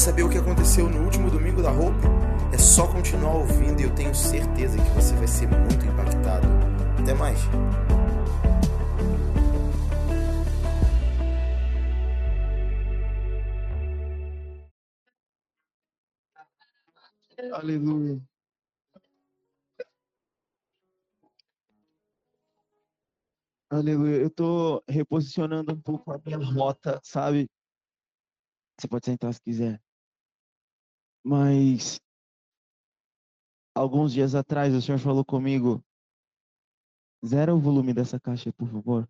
saber o que aconteceu no último domingo da roupa? É só continuar ouvindo e eu tenho certeza que você vai ser muito impactado. Até mais. Aleluia. Aleluia. Eu tô reposicionando um pouco a minha rota, sabe? Você pode sentar se quiser. Mas alguns dias atrás o senhor falou comigo: zera o volume dessa caixa, por favor.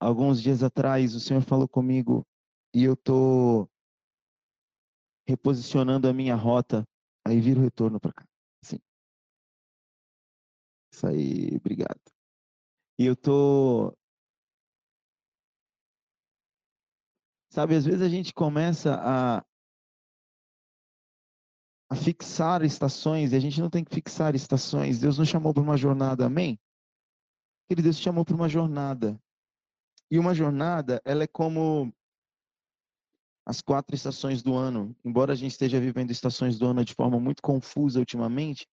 Alguns dias atrás o senhor falou comigo e eu tô reposicionando a minha rota. Aí vira o retorno para cá. Sim. Isso aí, obrigado. E eu tô. Sabe, às vezes a gente começa a, a fixar estações e a gente não tem que fixar estações. Deus nos chamou para uma jornada, amém? Ele Deus chamou para uma jornada. E uma jornada, ela é como as quatro estações do ano. Embora a gente esteja vivendo estações do ano de forma muito confusa ultimamente,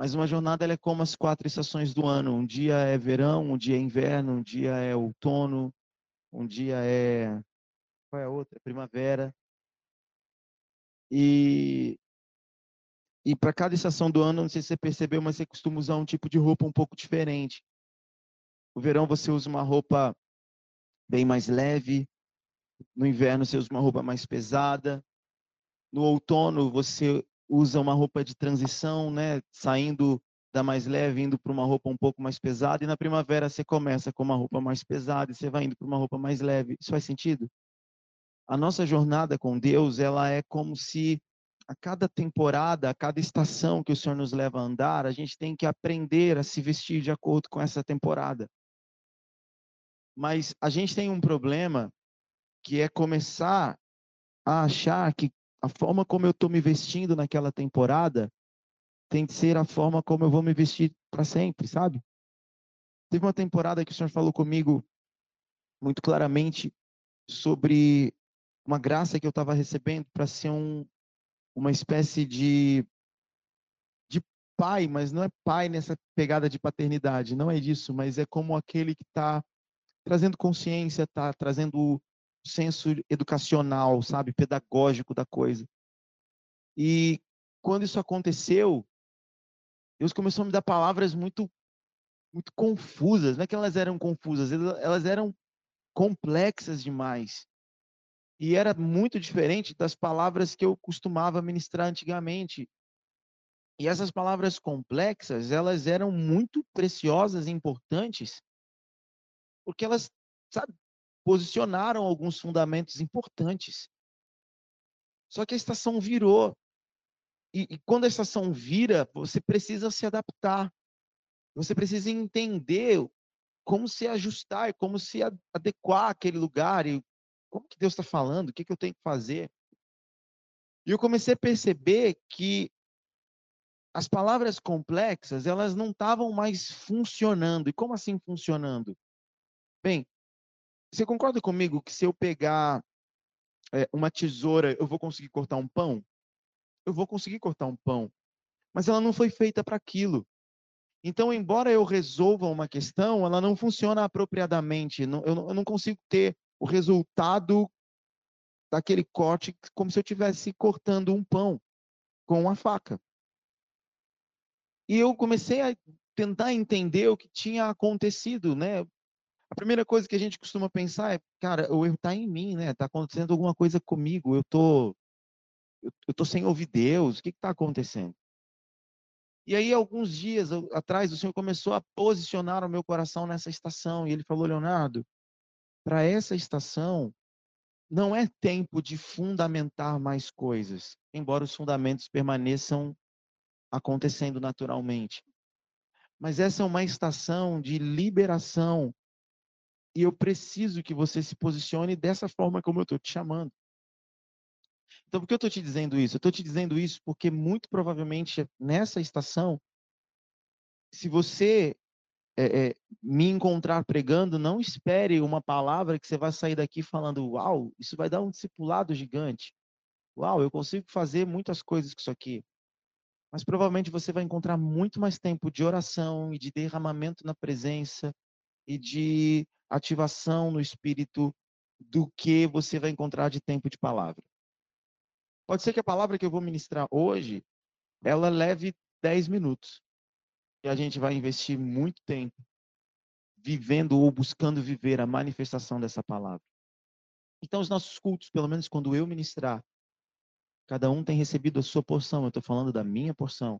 mas uma jornada é como as quatro estações do ano. Um dia é verão, um dia é inverno, um dia é outono, um dia é. Qual é a outra? Primavera. E. E para cada estação do ano, não sei se você percebeu, mas você costuma usar um tipo de roupa um pouco diferente. No verão você usa uma roupa bem mais leve. No inverno você usa uma roupa mais pesada. No outono você usa uma roupa de transição, né, saindo da mais leve, indo para uma roupa um pouco mais pesada, e na primavera você começa com uma roupa mais pesada e você vai indo para uma roupa mais leve. Isso faz sentido? A nossa jornada com Deus, ela é como se a cada temporada, a cada estação que o Senhor nos leva a andar, a gente tem que aprender a se vestir de acordo com essa temporada. Mas a gente tem um problema que é começar a achar que a forma como eu estou me vestindo naquela temporada tem que ser a forma como eu vou me vestir para sempre, sabe? Teve uma temporada que o senhor falou comigo muito claramente sobre uma graça que eu estava recebendo para ser um, uma espécie de, de pai, mas não é pai nessa pegada de paternidade, não é disso, mas é como aquele que está trazendo consciência, está trazendo senso educacional, sabe, pedagógico da coisa. E quando isso aconteceu, Deus começou a me dar palavras muito muito confusas, não é que elas eram confusas, elas eram complexas demais. E era muito diferente das palavras que eu costumava ministrar antigamente. E essas palavras complexas, elas eram muito preciosas e importantes, porque elas, sabe, posicionaram alguns fundamentos importantes. Só que a estação virou. E, e, quando a estação vira, você precisa se adaptar. Você precisa entender como se ajustar, como se adequar àquele lugar e como que Deus está falando, o que, que eu tenho que fazer. E eu comecei a perceber que as palavras complexas, elas não estavam mais funcionando. E como assim funcionando? Bem, você concorda comigo que se eu pegar é, uma tesoura, eu vou conseguir cortar um pão? Eu vou conseguir cortar um pão. Mas ela não foi feita para aquilo. Então, embora eu resolva uma questão, ela não funciona apropriadamente. Eu não consigo ter o resultado daquele corte como se eu estivesse cortando um pão com uma faca. E eu comecei a tentar entender o que tinha acontecido, né? A primeira coisa que a gente costuma pensar é, cara, o erro está em mim, né? Está acontecendo alguma coisa comigo. Eu tô, eu, tô sem ouvir Deus. O que está acontecendo? E aí, alguns dias atrás, o Senhor começou a posicionar o meu coração nessa estação. E Ele falou, Leonardo, para essa estação não é tempo de fundamentar mais coisas, embora os fundamentos permaneçam acontecendo naturalmente. Mas essa é uma estação de liberação e eu preciso que você se posicione dessa forma como eu estou te chamando. Então, por que eu estou te dizendo isso? Eu estou te dizendo isso porque, muito provavelmente, nessa estação, se você é, é, me encontrar pregando, não espere uma palavra que você vai sair daqui falando, uau, isso vai dar um discipulado gigante. Uau, eu consigo fazer muitas coisas com isso aqui. Mas provavelmente você vai encontrar muito mais tempo de oração e de derramamento na presença e de ativação no espírito do que você vai encontrar de tempo de palavra. Pode ser que a palavra que eu vou ministrar hoje, ela leve 10 minutos. E a gente vai investir muito tempo vivendo ou buscando viver a manifestação dessa palavra. Então, os nossos cultos, pelo menos quando eu ministrar, cada um tem recebido a sua porção. Eu estou falando da minha porção.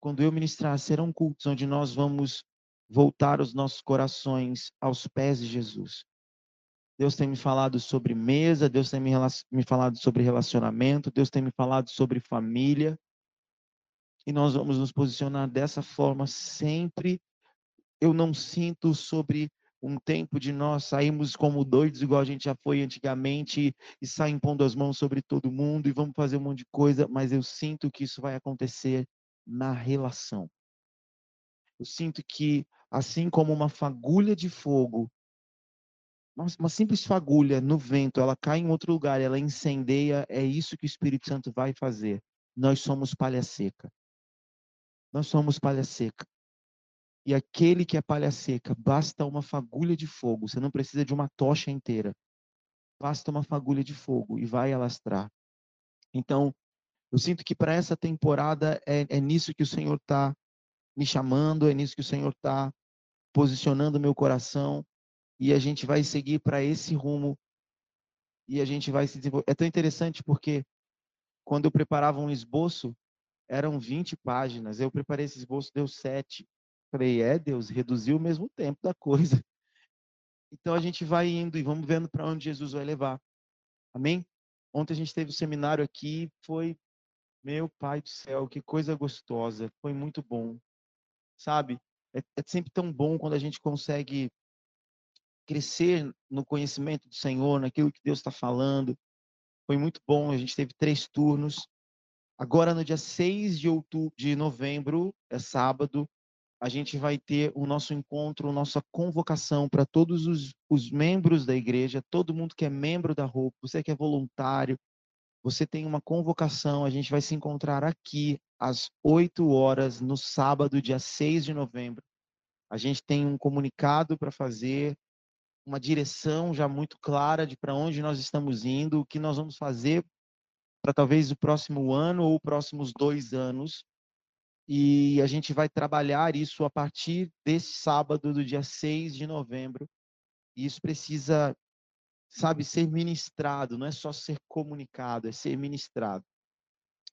Quando eu ministrar, serão cultos onde nós vamos voltar os nossos corações aos pés de Jesus. Deus tem me falado sobre mesa, Deus tem me, me falado sobre relacionamento, Deus tem me falado sobre família. E nós vamos nos posicionar dessa forma sempre. Eu não sinto sobre um tempo de nós sairmos como doidos, igual a gente já foi antigamente, e sair pondo as mãos sobre todo mundo e vamos fazer um monte de coisa, mas eu sinto que isso vai acontecer na relação. Eu sinto que, assim como uma fagulha de fogo, uma simples fagulha no vento, ela cai em outro lugar, ela incendeia, é isso que o Espírito Santo vai fazer. Nós somos palha seca. Nós somos palha seca. E aquele que é palha seca, basta uma fagulha de fogo, você não precisa de uma tocha inteira. Basta uma fagulha de fogo e vai alastrar. Então, eu sinto que para essa temporada é, é nisso que o Senhor está me chamando, é nisso que o Senhor está posicionando meu coração e a gente vai seguir para esse rumo e a gente vai se desenvolver. É tão interessante porque quando eu preparava um esboço, eram 20 páginas. Eu preparei esse esboço, deu 7. Falei, é, Deus, reduziu o mesmo tempo da coisa. Então a gente vai indo e vamos vendo para onde Jesus vai levar. Amém? Ontem a gente teve o um seminário aqui, foi, meu pai do céu, que coisa gostosa, foi muito bom. Sabe? É, é sempre tão bom quando a gente consegue crescer no conhecimento do Senhor, naquilo que Deus está falando. Foi muito bom, a gente teve três turnos. Agora, no dia 6 de outubro, de novembro, é sábado, a gente vai ter o nosso encontro, nossa convocação para todos os, os, membros da igreja, todo mundo que é membro da roupa, você que é voluntário, você tem uma convocação, a gente vai se encontrar aqui às 8 horas no sábado, dia 6 de novembro. A gente tem um comunicado para fazer, uma direção já muito clara de para onde nós estamos indo, o que nós vamos fazer para talvez o próximo ano ou próximos dois anos e a gente vai trabalhar isso a partir desse sábado, do dia 6 de novembro. E isso precisa, sabe, ser ministrado, não é só ser comunicado, é ser ministrado.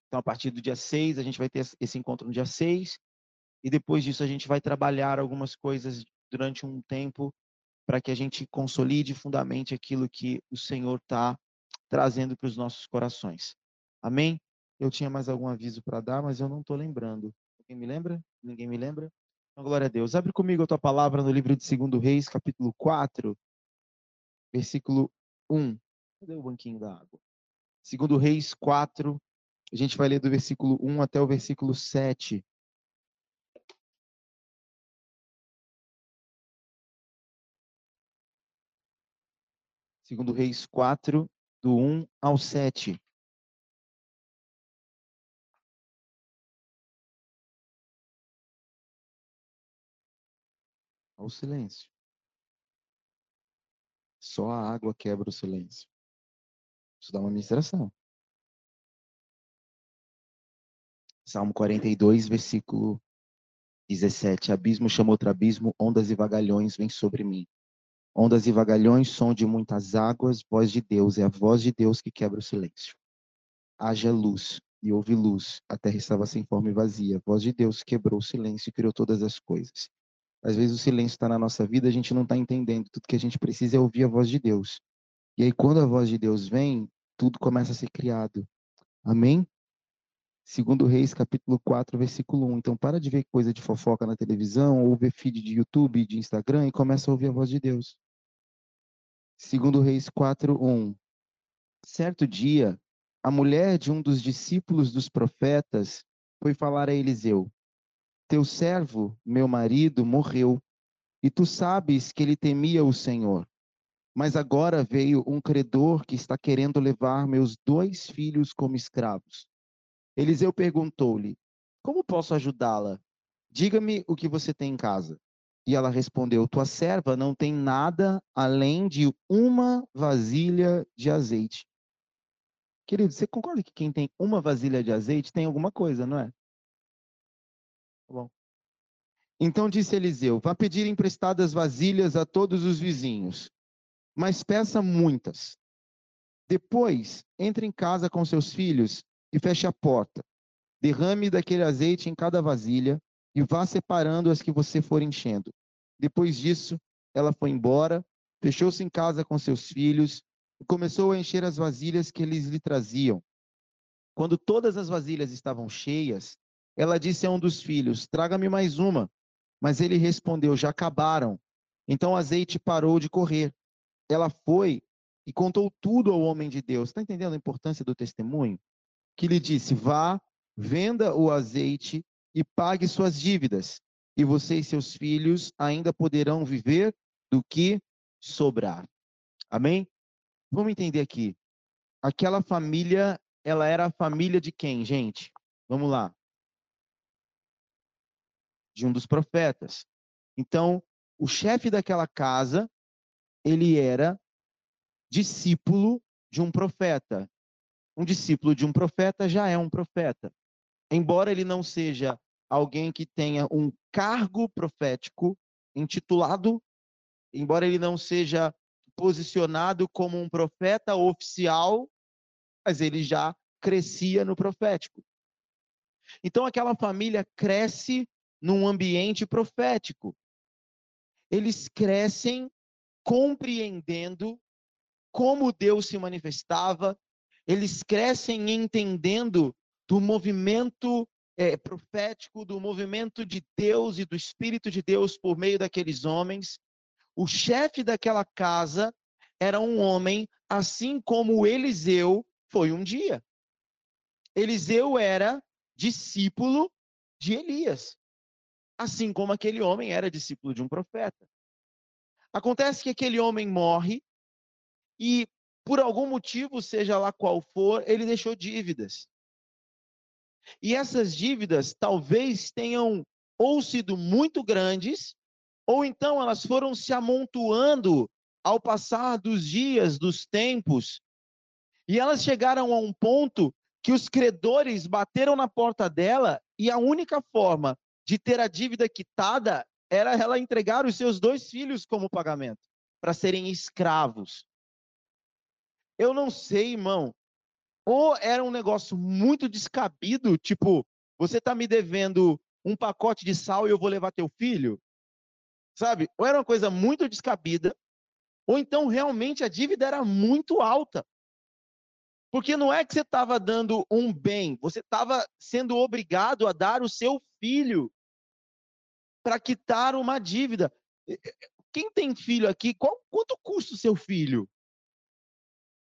Então, a partir do dia 6, a gente vai ter esse encontro no dia 6, e depois disso a gente vai trabalhar algumas coisas durante um tempo para que a gente consolide fundamente aquilo que o Senhor está trazendo para os nossos corações. Amém? Eu tinha mais algum aviso para dar, mas eu não estou lembrando. Alguém me lembra? Ninguém me lembra? Então, glória a Deus. Abre comigo a tua palavra no livro de 2 Reis, capítulo 4, versículo 1. Cadê o banquinho da água? 2 Reis 4, a gente vai ler do versículo 1 até o versículo 7. Segundo Reis 4, do 1 ao 7. ao silêncio. Só a água quebra o silêncio. Isso dá uma ministração. Salmo 42, versículo 17. Abismo chama outro abismo, ondas e vagalhões vêm sobre mim. Ondas e vagalhões, som de muitas águas, voz de Deus, é a voz de Deus que quebra o silêncio. Haja luz, e houve luz, a terra estava sem forma e vazia. A voz de Deus quebrou o silêncio e criou todas as coisas. Às vezes o silêncio está na nossa vida, a gente não está entendendo. Tudo que a gente precisa é ouvir a voz de Deus. E aí, quando a voz de Deus vem, tudo começa a ser criado. Amém? Segundo Reis, capítulo 4, versículo 1. Então, para de ver coisa de fofoca na televisão, ou ver feed de YouTube, de Instagram, e começa a ouvir a voz de Deus. Segundo Reis 4, 1. Certo dia, a mulher de um dos discípulos dos profetas foi falar a Eliseu. Teu servo, meu marido, morreu, e tu sabes que ele temia o Senhor. Mas agora veio um credor que está querendo levar meus dois filhos como escravos. Eliseu perguntou-lhe: Como posso ajudá-la? Diga-me o que você tem em casa. E ela respondeu: Tua serva não tem nada além de uma vasilha de azeite. Querido, você concorda que quem tem uma vasilha de azeite tem alguma coisa, não é? Tá bom. Então disse Eliseu: Vá pedir emprestadas vasilhas a todos os vizinhos mas peça muitas. Depois, entre em casa com seus filhos e feche a porta. Derrame daquele azeite em cada vasilha e vá separando as que você for enchendo. Depois disso, ela foi embora, fechou-se em casa com seus filhos e começou a encher as vasilhas que eles lhe traziam. Quando todas as vasilhas estavam cheias, ela disse a um dos filhos: Traga-me mais uma. Mas ele respondeu: Já acabaram. Então o azeite parou de correr ela foi e contou tudo ao homem de Deus. Está entendendo a importância do testemunho? Que lhe disse: vá, venda o azeite e pague suas dívidas, e você e seus filhos ainda poderão viver do que sobrar. Amém? Vamos entender aqui. Aquela família, ela era a família de quem, gente? Vamos lá. De um dos profetas. Então, o chefe daquela casa ele era discípulo de um profeta. Um discípulo de um profeta já é um profeta. Embora ele não seja alguém que tenha um cargo profético intitulado, embora ele não seja posicionado como um profeta oficial, mas ele já crescia no profético. Então aquela família cresce num ambiente profético. Eles crescem compreendendo como Deus se manifestava, eles crescem entendendo do movimento é, profético, do movimento de Deus e do Espírito de Deus por meio daqueles homens. O chefe daquela casa era um homem, assim como Eliseu foi um dia. Eliseu era discípulo de Elias, assim como aquele homem era discípulo de um profeta. Acontece que aquele homem morre e, por algum motivo, seja lá qual for, ele deixou dívidas. E essas dívidas talvez tenham ou sido muito grandes, ou então elas foram se amontoando ao passar dos dias, dos tempos, e elas chegaram a um ponto que os credores bateram na porta dela e a única forma de ter a dívida quitada era ela entregar os seus dois filhos como pagamento, para serem escravos. Eu não sei, irmão. Ou era um negócio muito descabido, tipo, você está me devendo um pacote de sal e eu vou levar teu filho? Sabe? Ou era uma coisa muito descabida, ou então realmente a dívida era muito alta. Porque não é que você estava dando um bem, você estava sendo obrigado a dar o seu filho para quitar uma dívida. Quem tem filho aqui, qual, quanto custa o seu filho?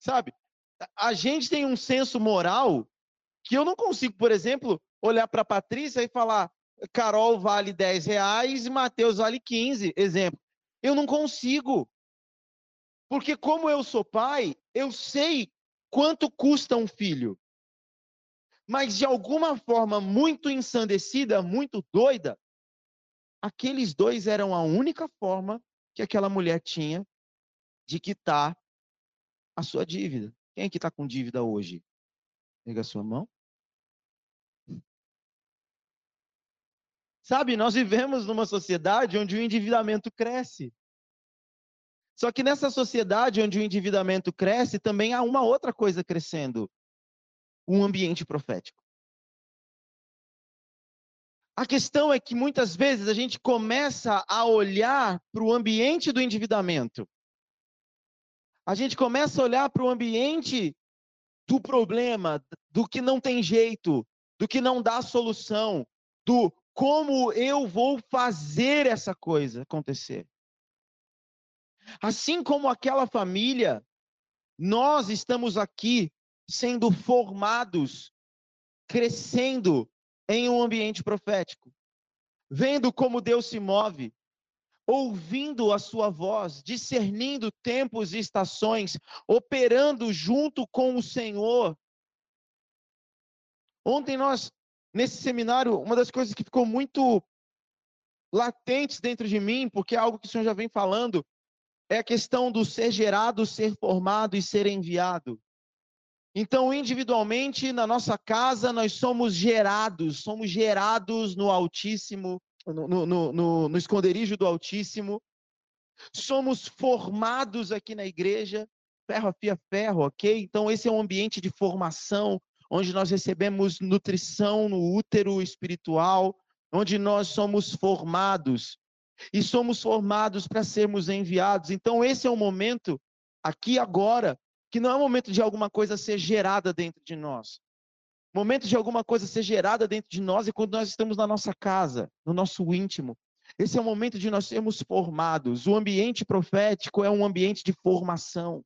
Sabe? A gente tem um senso moral que eu não consigo, por exemplo, olhar para Patrícia e falar: Carol vale 10 reais e Matheus vale 15. Exemplo. Eu não consigo. Porque, como eu sou pai, eu sei quanto custa um filho. Mas, de alguma forma muito ensandecida, muito doida, aqueles dois eram a única forma que aquela mulher tinha de quitar a sua dívida. Quem é que está com dívida hoje? Pega a sua mão. Sabe, nós vivemos numa sociedade onde o endividamento cresce. Só que nessa sociedade onde o endividamento cresce, também há uma outra coisa crescendo: um ambiente profético. A questão é que muitas vezes a gente começa a olhar para o ambiente do endividamento. A gente começa a olhar para o ambiente do problema, do que não tem jeito, do que não dá solução, do como eu vou fazer essa coisa acontecer. Assim como aquela família, nós estamos aqui sendo formados, crescendo em um ambiente profético, vendo como Deus se move, ouvindo a sua voz, discernindo tempos e estações, operando junto com o Senhor. Ontem nós, nesse seminário, uma das coisas que ficou muito latentes dentro de mim, porque é algo que o Senhor já vem falando, é a questão do ser gerado, ser formado e ser enviado. Então, individualmente, na nossa casa, nós somos gerados, somos gerados no Altíssimo, no, no, no, no esconderijo do Altíssimo, somos formados aqui na igreja, ferro afia ferro, ok? Então, esse é um ambiente de formação, onde nós recebemos nutrição no útero espiritual, onde nós somos formados e somos formados para sermos enviados. Então, esse é o momento, aqui agora, que não é o momento de alguma coisa ser gerada dentro de nós. O momento de alguma coisa ser gerada dentro de nós é quando nós estamos na nossa casa, no nosso íntimo. Esse é o momento de nós sermos formados. O ambiente profético é um ambiente de formação.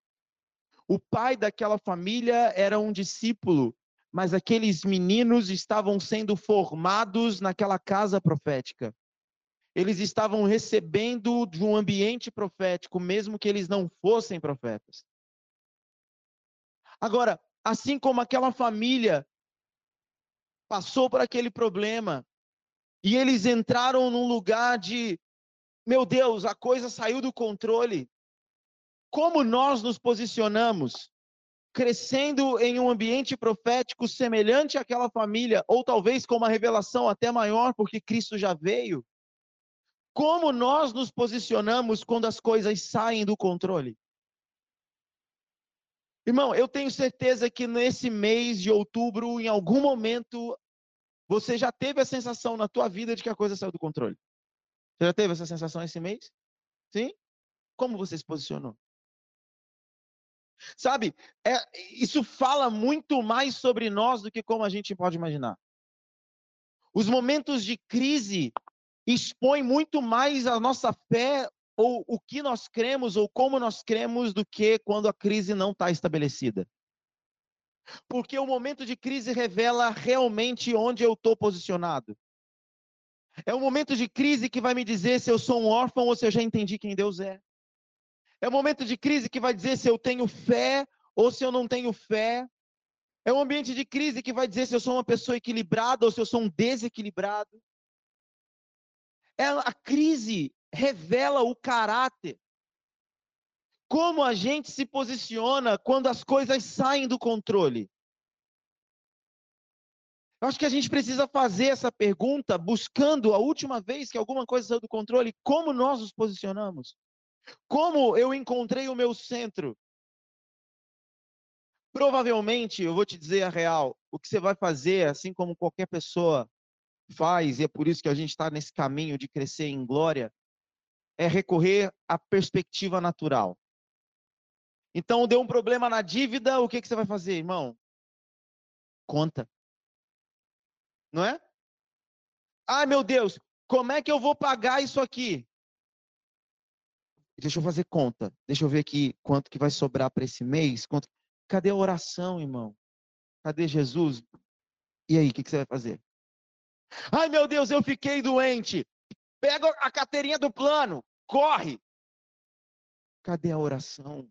O pai daquela família era um discípulo mas aqueles meninos estavam sendo formados naquela casa profética. Eles estavam recebendo de um ambiente profético, mesmo que eles não fossem profetas. Agora, assim como aquela família passou por aquele problema e eles entraram num lugar de, meu Deus, a coisa saiu do controle. Como nós nos posicionamos? crescendo em um ambiente profético semelhante àquela família, ou talvez com uma revelação até maior, porque Cristo já veio. Como nós nos posicionamos quando as coisas saem do controle? Irmão, eu tenho certeza que nesse mês de outubro, em algum momento, você já teve a sensação na tua vida de que a coisa saiu do controle. Você já teve essa sensação esse mês? Sim? Como você se posicionou? Sabe, é, isso fala muito mais sobre nós do que como a gente pode imaginar. Os momentos de crise expõem muito mais a nossa fé ou o que nós cremos ou como nós cremos do que quando a crise não está estabelecida. Porque o momento de crise revela realmente onde eu estou posicionado. É o momento de crise que vai me dizer se eu sou um órfão ou se eu já entendi quem Deus é. É o momento de crise que vai dizer se eu tenho fé ou se eu não tenho fé. É um ambiente de crise que vai dizer se eu sou uma pessoa equilibrada ou se eu sou um desequilibrado. É, a crise revela o caráter. Como a gente se posiciona quando as coisas saem do controle? Eu acho que a gente precisa fazer essa pergunta buscando a última vez que alguma coisa saiu do controle, como nós nos posicionamos? Como eu encontrei o meu centro? Provavelmente, eu vou te dizer a real, o que você vai fazer, assim como qualquer pessoa faz, e é por isso que a gente está nesse caminho de crescer em glória, é recorrer à perspectiva natural. Então, deu um problema na dívida, o que, que você vai fazer, irmão? Conta. Não é? Ai, meu Deus, como é que eu vou pagar isso aqui? Deixa eu fazer conta. Deixa eu ver aqui quanto que vai sobrar para esse mês. Quanto... Cadê a oração, irmão? Cadê Jesus? E aí, o que, que você vai fazer? Ai, meu Deus, eu fiquei doente. Pega a carteirinha do plano. Corre. Cadê a oração?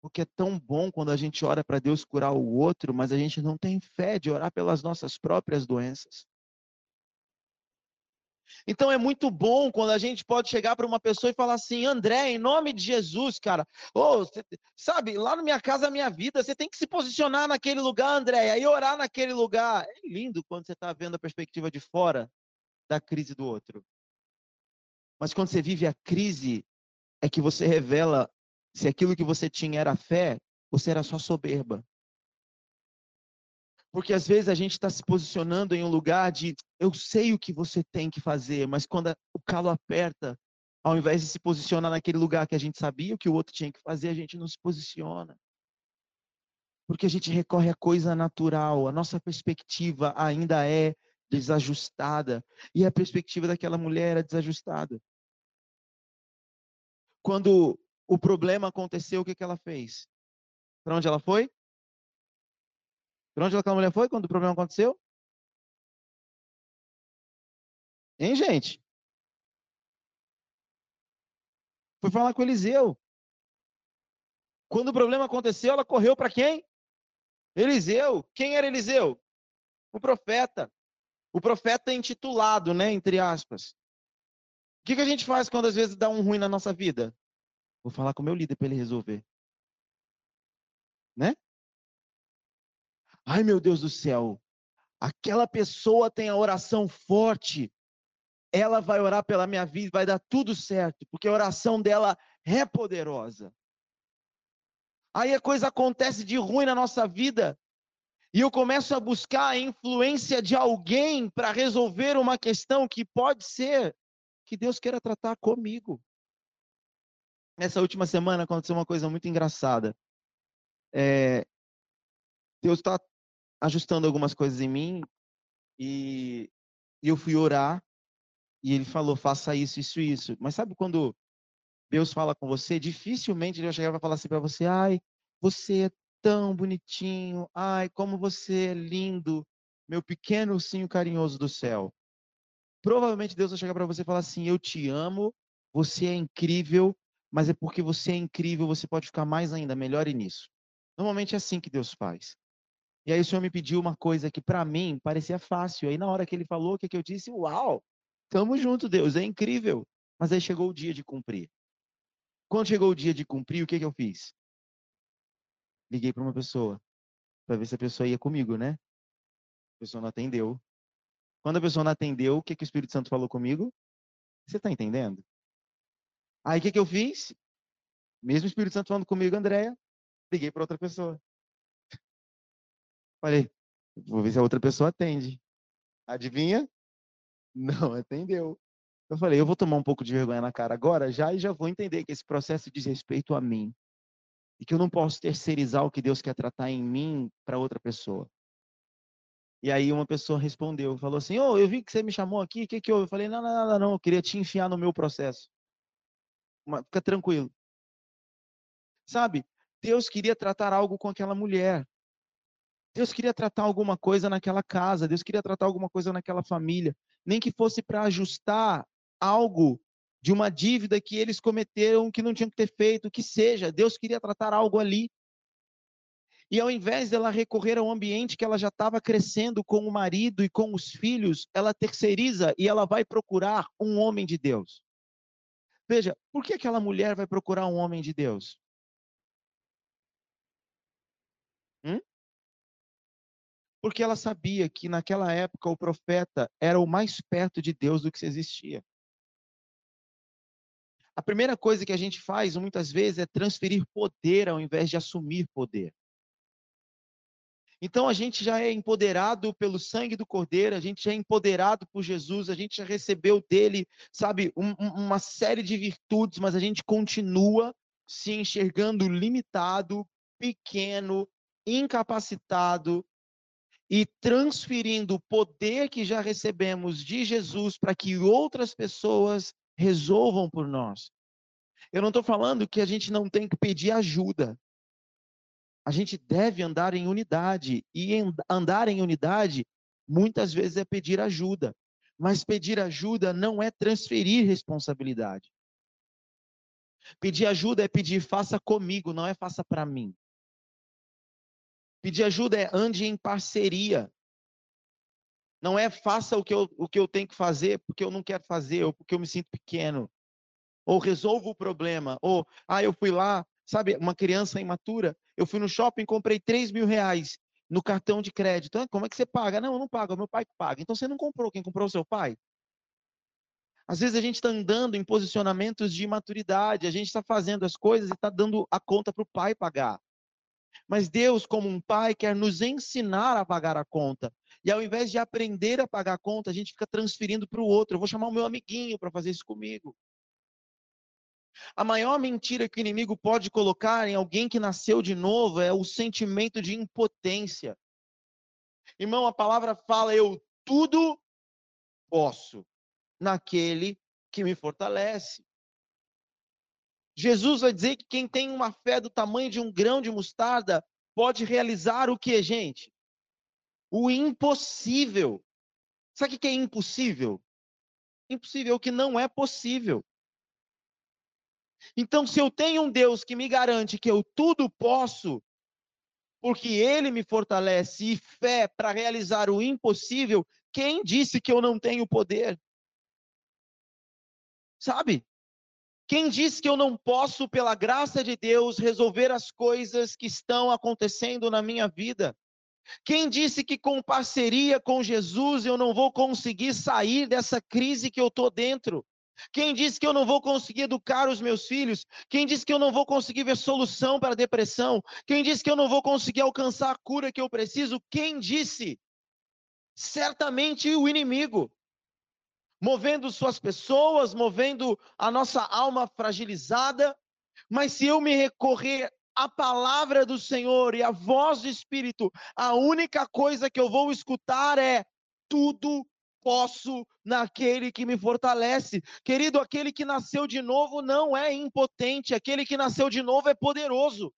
Porque é tão bom quando a gente ora para Deus curar o outro, mas a gente não tem fé de orar pelas nossas próprias doenças. Então é muito bom quando a gente pode chegar para uma pessoa e falar assim: André, em nome de Jesus, cara, oh, cê, sabe, lá na minha casa, minha vida, você tem que se posicionar naquele lugar, André, e orar naquele lugar. É lindo quando você está vendo a perspectiva de fora da crise do outro. Mas quando você vive a crise, é que você revela se aquilo que você tinha era fé ou se era só soberba. Porque às vezes a gente está se posicionando em um lugar de eu sei o que você tem que fazer, mas quando o calo aperta, ao invés de se posicionar naquele lugar que a gente sabia o que o outro tinha que fazer, a gente não se posiciona. Porque a gente recorre à coisa natural, a nossa perspectiva ainda é desajustada. E a perspectiva daquela mulher era desajustada. Quando o problema aconteceu, o que, que ela fez? Para onde ela foi? Para onde aquela mulher foi quando o problema aconteceu? Hein, gente? Foi falar com Eliseu. Quando o problema aconteceu, ela correu para quem? Eliseu. Quem era Eliseu? O profeta. O profeta intitulado, né, entre aspas. O que, que a gente faz quando às vezes dá um ruim na nossa vida? Vou falar com o meu líder para ele resolver. Né? Ai, meu Deus do céu. Aquela pessoa tem a oração forte. Ela vai orar pela minha vida, vai dar tudo certo, porque a oração dela é poderosa. Aí a coisa acontece de ruim na nossa vida. E eu começo a buscar a influência de alguém para resolver uma questão que pode ser que Deus queira tratar comigo. Nessa última semana aconteceu uma coisa muito engraçada. É, Deus está ajustando algumas coisas em mim e, eu fui orar e ele falou: faça isso, isso, isso. Mas sabe quando Deus fala com você, dificilmente ele vai chegar e vai falar assim para você: ai, você é tão bonitinho, ai, como você é lindo, meu pequeno ursinho carinhoso do céu. Provavelmente Deus vai chegar para você e falar assim: eu te amo, você é incrível, mas é porque você é incrível, você pode ficar mais ainda, melhore nisso. Normalmente é assim que Deus faz. E aí o Senhor me pediu uma coisa que para mim parecia fácil. Aí na hora que ele falou, o que, que eu disse? Uau, tamo junto, Deus, é incrível. Mas aí chegou o dia de cumprir. Quando chegou o dia de cumprir, o que, que eu fiz? Liguei para uma pessoa, para ver se a pessoa ia comigo, né? A pessoa não atendeu. Quando a pessoa não atendeu, o que, que o Espírito Santo falou comigo? Você está entendendo? Aí o que, que eu fiz? Mesmo o Espírito Santo falando comigo, Andréia, liguei para outra pessoa. Falei, vou ver se a outra pessoa atende. Adivinha? Não atendeu. Eu falei, eu vou tomar um pouco de vergonha na cara agora já e já vou entender que esse processo diz respeito a mim. E que eu não posso terceirizar o que Deus quer tratar em mim para outra pessoa. E aí uma pessoa respondeu, falou assim, ô, oh, eu vi que você me chamou aqui, o que que houve? Eu falei, não, não, nada não, eu queria te enfiar no meu processo. Mas fica tranquilo. Sabe, Deus queria tratar algo com aquela mulher. Deus queria tratar alguma coisa naquela casa, Deus queria tratar alguma coisa naquela família, nem que fosse para ajustar algo de uma dívida que eles cometeram que não tinham que ter feito, que seja, Deus queria tratar algo ali. E ao invés dela recorrer ao ambiente que ela já estava crescendo com o marido e com os filhos, ela terceiriza e ela vai procurar um homem de Deus. Veja, por que aquela mulher vai procurar um homem de Deus? Hum? Porque ela sabia que naquela época o profeta era o mais perto de Deus do que existia. A primeira coisa que a gente faz muitas vezes é transferir poder ao invés de assumir poder. Então a gente já é empoderado pelo sangue do Cordeiro, a gente já é empoderado por Jesus, a gente já recebeu dele, sabe, um, uma série de virtudes, mas a gente continua se enxergando limitado, pequeno, incapacitado e transferindo o poder que já recebemos de Jesus para que outras pessoas resolvam por nós. Eu não estou falando que a gente não tem que pedir ajuda. A gente deve andar em unidade. E andar em unidade, muitas vezes, é pedir ajuda. Mas pedir ajuda não é transferir responsabilidade. Pedir ajuda é pedir faça comigo, não é faça para mim. Pedir ajuda é ande em parceria. Não é faça o que, eu, o que eu tenho que fazer porque eu não quero fazer, ou porque eu me sinto pequeno. Ou resolvo o problema. Ou, ah, eu fui lá, Sabe, uma criança imatura, eu fui no shopping, comprei 3 mil reais no cartão de crédito. Ah, como é que você paga? Não, eu não pago, é meu pai que paga. Então você não comprou, quem comprou é o seu pai? Às vezes a gente está andando em posicionamentos de imaturidade, a gente está fazendo as coisas e está dando a conta para o pai pagar. Mas Deus, como um pai, quer nos ensinar a pagar a conta. E ao invés de aprender a pagar a conta, a gente fica transferindo para o outro. Eu vou chamar o meu amiguinho para fazer isso comigo. A maior mentira que o inimigo pode colocar em alguém que nasceu de novo é o sentimento de impotência. Irmão, a palavra fala: eu tudo posso naquele que me fortalece. Jesus vai dizer que quem tem uma fé do tamanho de um grão de mostarda pode realizar o que, gente? O impossível. Sabe o que é impossível? Impossível o que não é possível. Então, se eu tenho um Deus que me garante que eu tudo posso, porque Ele me fortalece e fé para realizar o impossível, quem disse que eu não tenho poder? Sabe? Quem disse que eu não posso, pela graça de Deus, resolver as coisas que estão acontecendo na minha vida? Quem disse que com parceria com Jesus eu não vou conseguir sair dessa crise que eu estou dentro? Quem disse que eu não vou conseguir educar os meus filhos? Quem disse que eu não vou conseguir ver solução para a depressão? Quem disse que eu não vou conseguir alcançar a cura que eu preciso? Quem disse? Certamente o inimigo. Movendo suas pessoas, movendo a nossa alma fragilizada. Mas se eu me recorrer à palavra do Senhor e à voz do Espírito, a única coisa que eu vou escutar é: tudo posso naquele que me fortalece. Querido, aquele que nasceu de novo não é impotente, aquele que nasceu de novo é poderoso.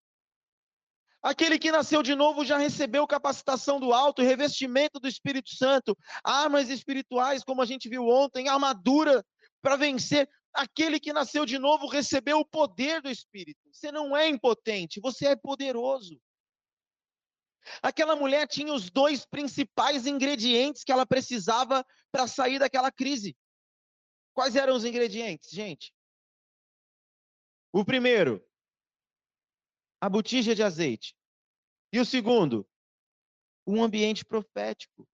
Aquele que nasceu de novo já recebeu capacitação do alto, revestimento do Espírito Santo, armas espirituais, como a gente viu ontem, armadura para vencer. Aquele que nasceu de novo recebeu o poder do Espírito. Você não é impotente, você é poderoso. Aquela mulher tinha os dois principais ingredientes que ela precisava para sair daquela crise. Quais eram os ingredientes, gente? O primeiro, a botija de azeite. E o segundo, um ambiente profético.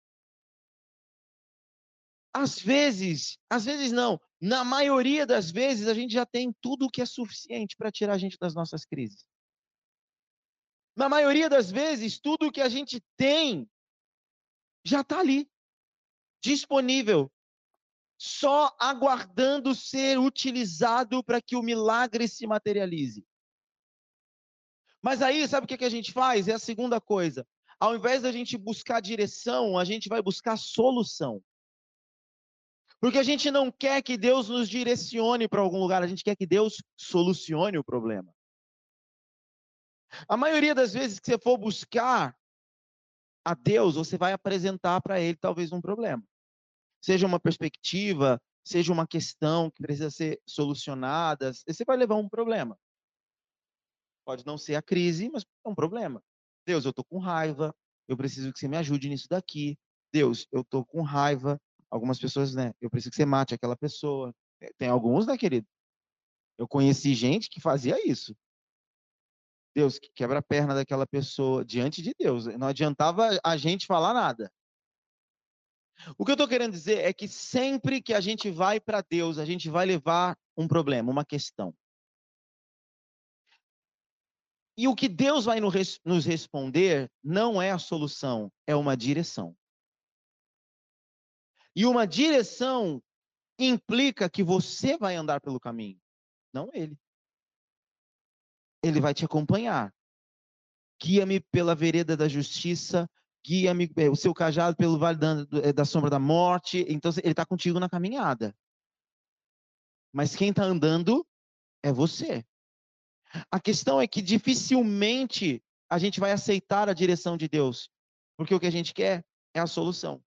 Às vezes, às vezes não, na maioria das vezes a gente já tem tudo o que é suficiente para tirar a gente das nossas crises. Na maioria das vezes, tudo que a gente tem já está ali, disponível, só aguardando ser utilizado para que o milagre se materialize. Mas aí, sabe o que, que a gente faz? É a segunda coisa. Ao invés da gente buscar direção, a gente vai buscar solução. Porque a gente não quer que Deus nos direcione para algum lugar, a gente quer que Deus solucione o problema. A maioria das vezes que você for buscar a Deus, você vai apresentar para Ele talvez um problema. Seja uma perspectiva, seja uma questão que precisa ser solucionada, você vai levar um problema. Pode não ser a crise, mas é um problema. Deus, eu estou com raiva, eu preciso que você me ajude nisso daqui. Deus, eu estou com raiva. Algumas pessoas, né? Eu preciso que você mate aquela pessoa. Tem alguns, né, querido? Eu conheci gente que fazia isso. Deus, que quebra a perna daquela pessoa diante de Deus. Não adiantava a gente falar nada. O que eu estou querendo dizer é que sempre que a gente vai para Deus, a gente vai levar um problema, uma questão. E o que Deus vai nos responder não é a solução, é uma direção. E uma direção implica que você vai andar pelo caminho, não ele ele vai te acompanhar. Guia-me pela vereda da justiça, guia-me é, o seu cajado pelo vale da, é, da sombra da morte. Então, ele está contigo na caminhada. Mas quem está andando é você. A questão é que dificilmente a gente vai aceitar a direção de Deus, porque o que a gente quer é a solução.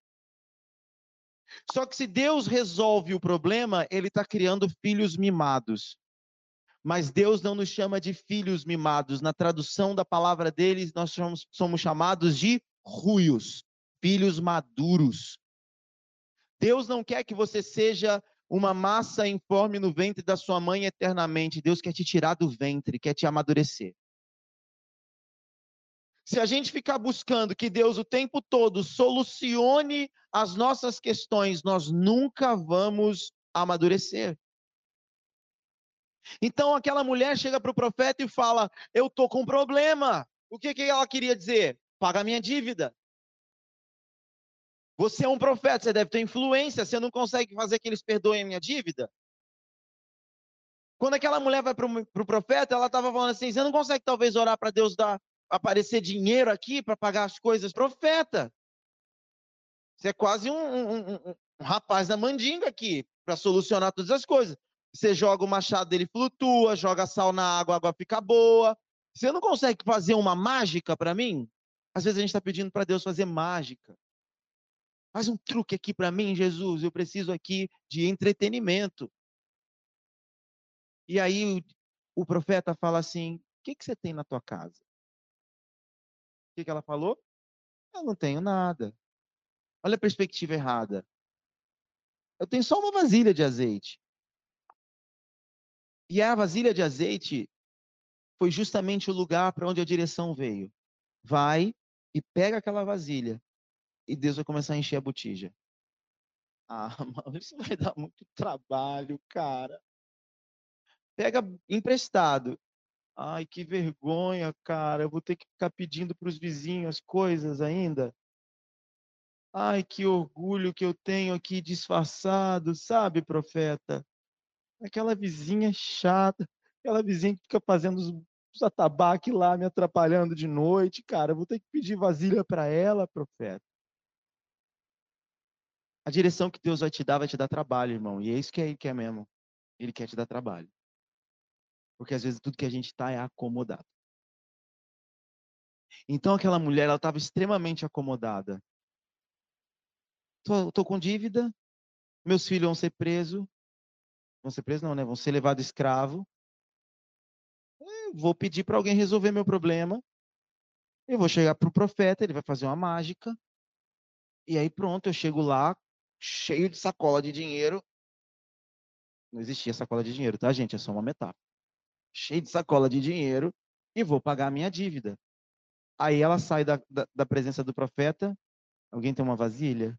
Só que se Deus resolve o problema, ele está criando filhos mimados. Mas Deus não nos chama de filhos mimados. Na tradução da palavra deles, nós somos, somos chamados de ruios, filhos maduros. Deus não quer que você seja uma massa informe no ventre da sua mãe eternamente. Deus quer te tirar do ventre, quer te amadurecer. Se a gente ficar buscando que Deus o tempo todo solucione as nossas questões, nós nunca vamos amadurecer. Então aquela mulher chega para o profeta e fala: Eu estou com um problema. O que, que ela queria dizer? Paga minha dívida. Você é um profeta, você deve ter influência, você não consegue fazer que eles perdoem a minha dívida? Quando aquela mulher vai para o pro profeta, ela estava falando assim: você não consegue talvez orar para Deus dar, aparecer dinheiro aqui para pagar as coisas? Profeta! Você é quase um, um, um, um rapaz da mandinga aqui para solucionar todas as coisas. Você joga o machado dele, flutua, joga sal na água, a água fica boa. Você não consegue fazer uma mágica para mim? Às vezes a gente está pedindo para Deus fazer mágica. Faz um truque aqui para mim, Jesus. Eu preciso aqui de entretenimento. E aí o profeta fala assim: O que, que você tem na tua casa? O que, que ela falou? Eu não tenho nada. Olha a perspectiva errada. Eu tenho só uma vasilha de azeite. E a vasilha de azeite foi justamente o lugar para onde a direção veio. Vai e pega aquela vasilha e Deus vai começar a encher a botija. Ah, mano, isso vai dar muito trabalho, cara. Pega emprestado. Ai, que vergonha, cara. Eu vou ter que ficar pedindo para os vizinhos coisas ainda. Ai, que orgulho que eu tenho aqui disfarçado, sabe, profeta? Aquela vizinha chata, aquela vizinha que fica fazendo os, os atabaques lá, me atrapalhando de noite, cara. Eu vou ter que pedir vasilha para ela, profeta. A direção que Deus vai te dar vai te dar trabalho, irmão. E é isso que ele quer mesmo. Ele quer te dar trabalho. Porque às vezes tudo que a gente está é acomodado. Então aquela mulher, ela estava extremamente acomodada. Tô, tô, com dívida, meus filhos vão ser presos. Vão ser presos não, né? Vão ser levados escravo. Eu vou pedir para alguém resolver meu problema. Eu vou chegar para o profeta, ele vai fazer uma mágica. E aí pronto, eu chego lá, cheio de sacola de dinheiro. Não existia sacola de dinheiro, tá, gente? É só uma metáfora. Cheio de sacola de dinheiro e vou pagar a minha dívida. Aí ela sai da, da, da presença do profeta. Alguém tem uma vasilha?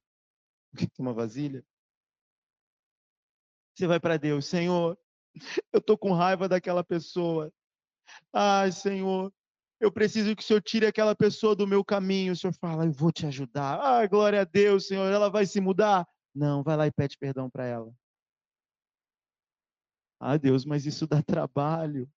Uma vasilha? Você vai para Deus, Senhor, eu tô com raiva daquela pessoa. Ai, Senhor, eu preciso que o Senhor tire aquela pessoa do meu caminho. O Senhor fala, eu vou te ajudar. Ah, glória a Deus, Senhor, ela vai se mudar. Não, vai lá e pede perdão para ela. Ah, Deus, mas isso dá trabalho.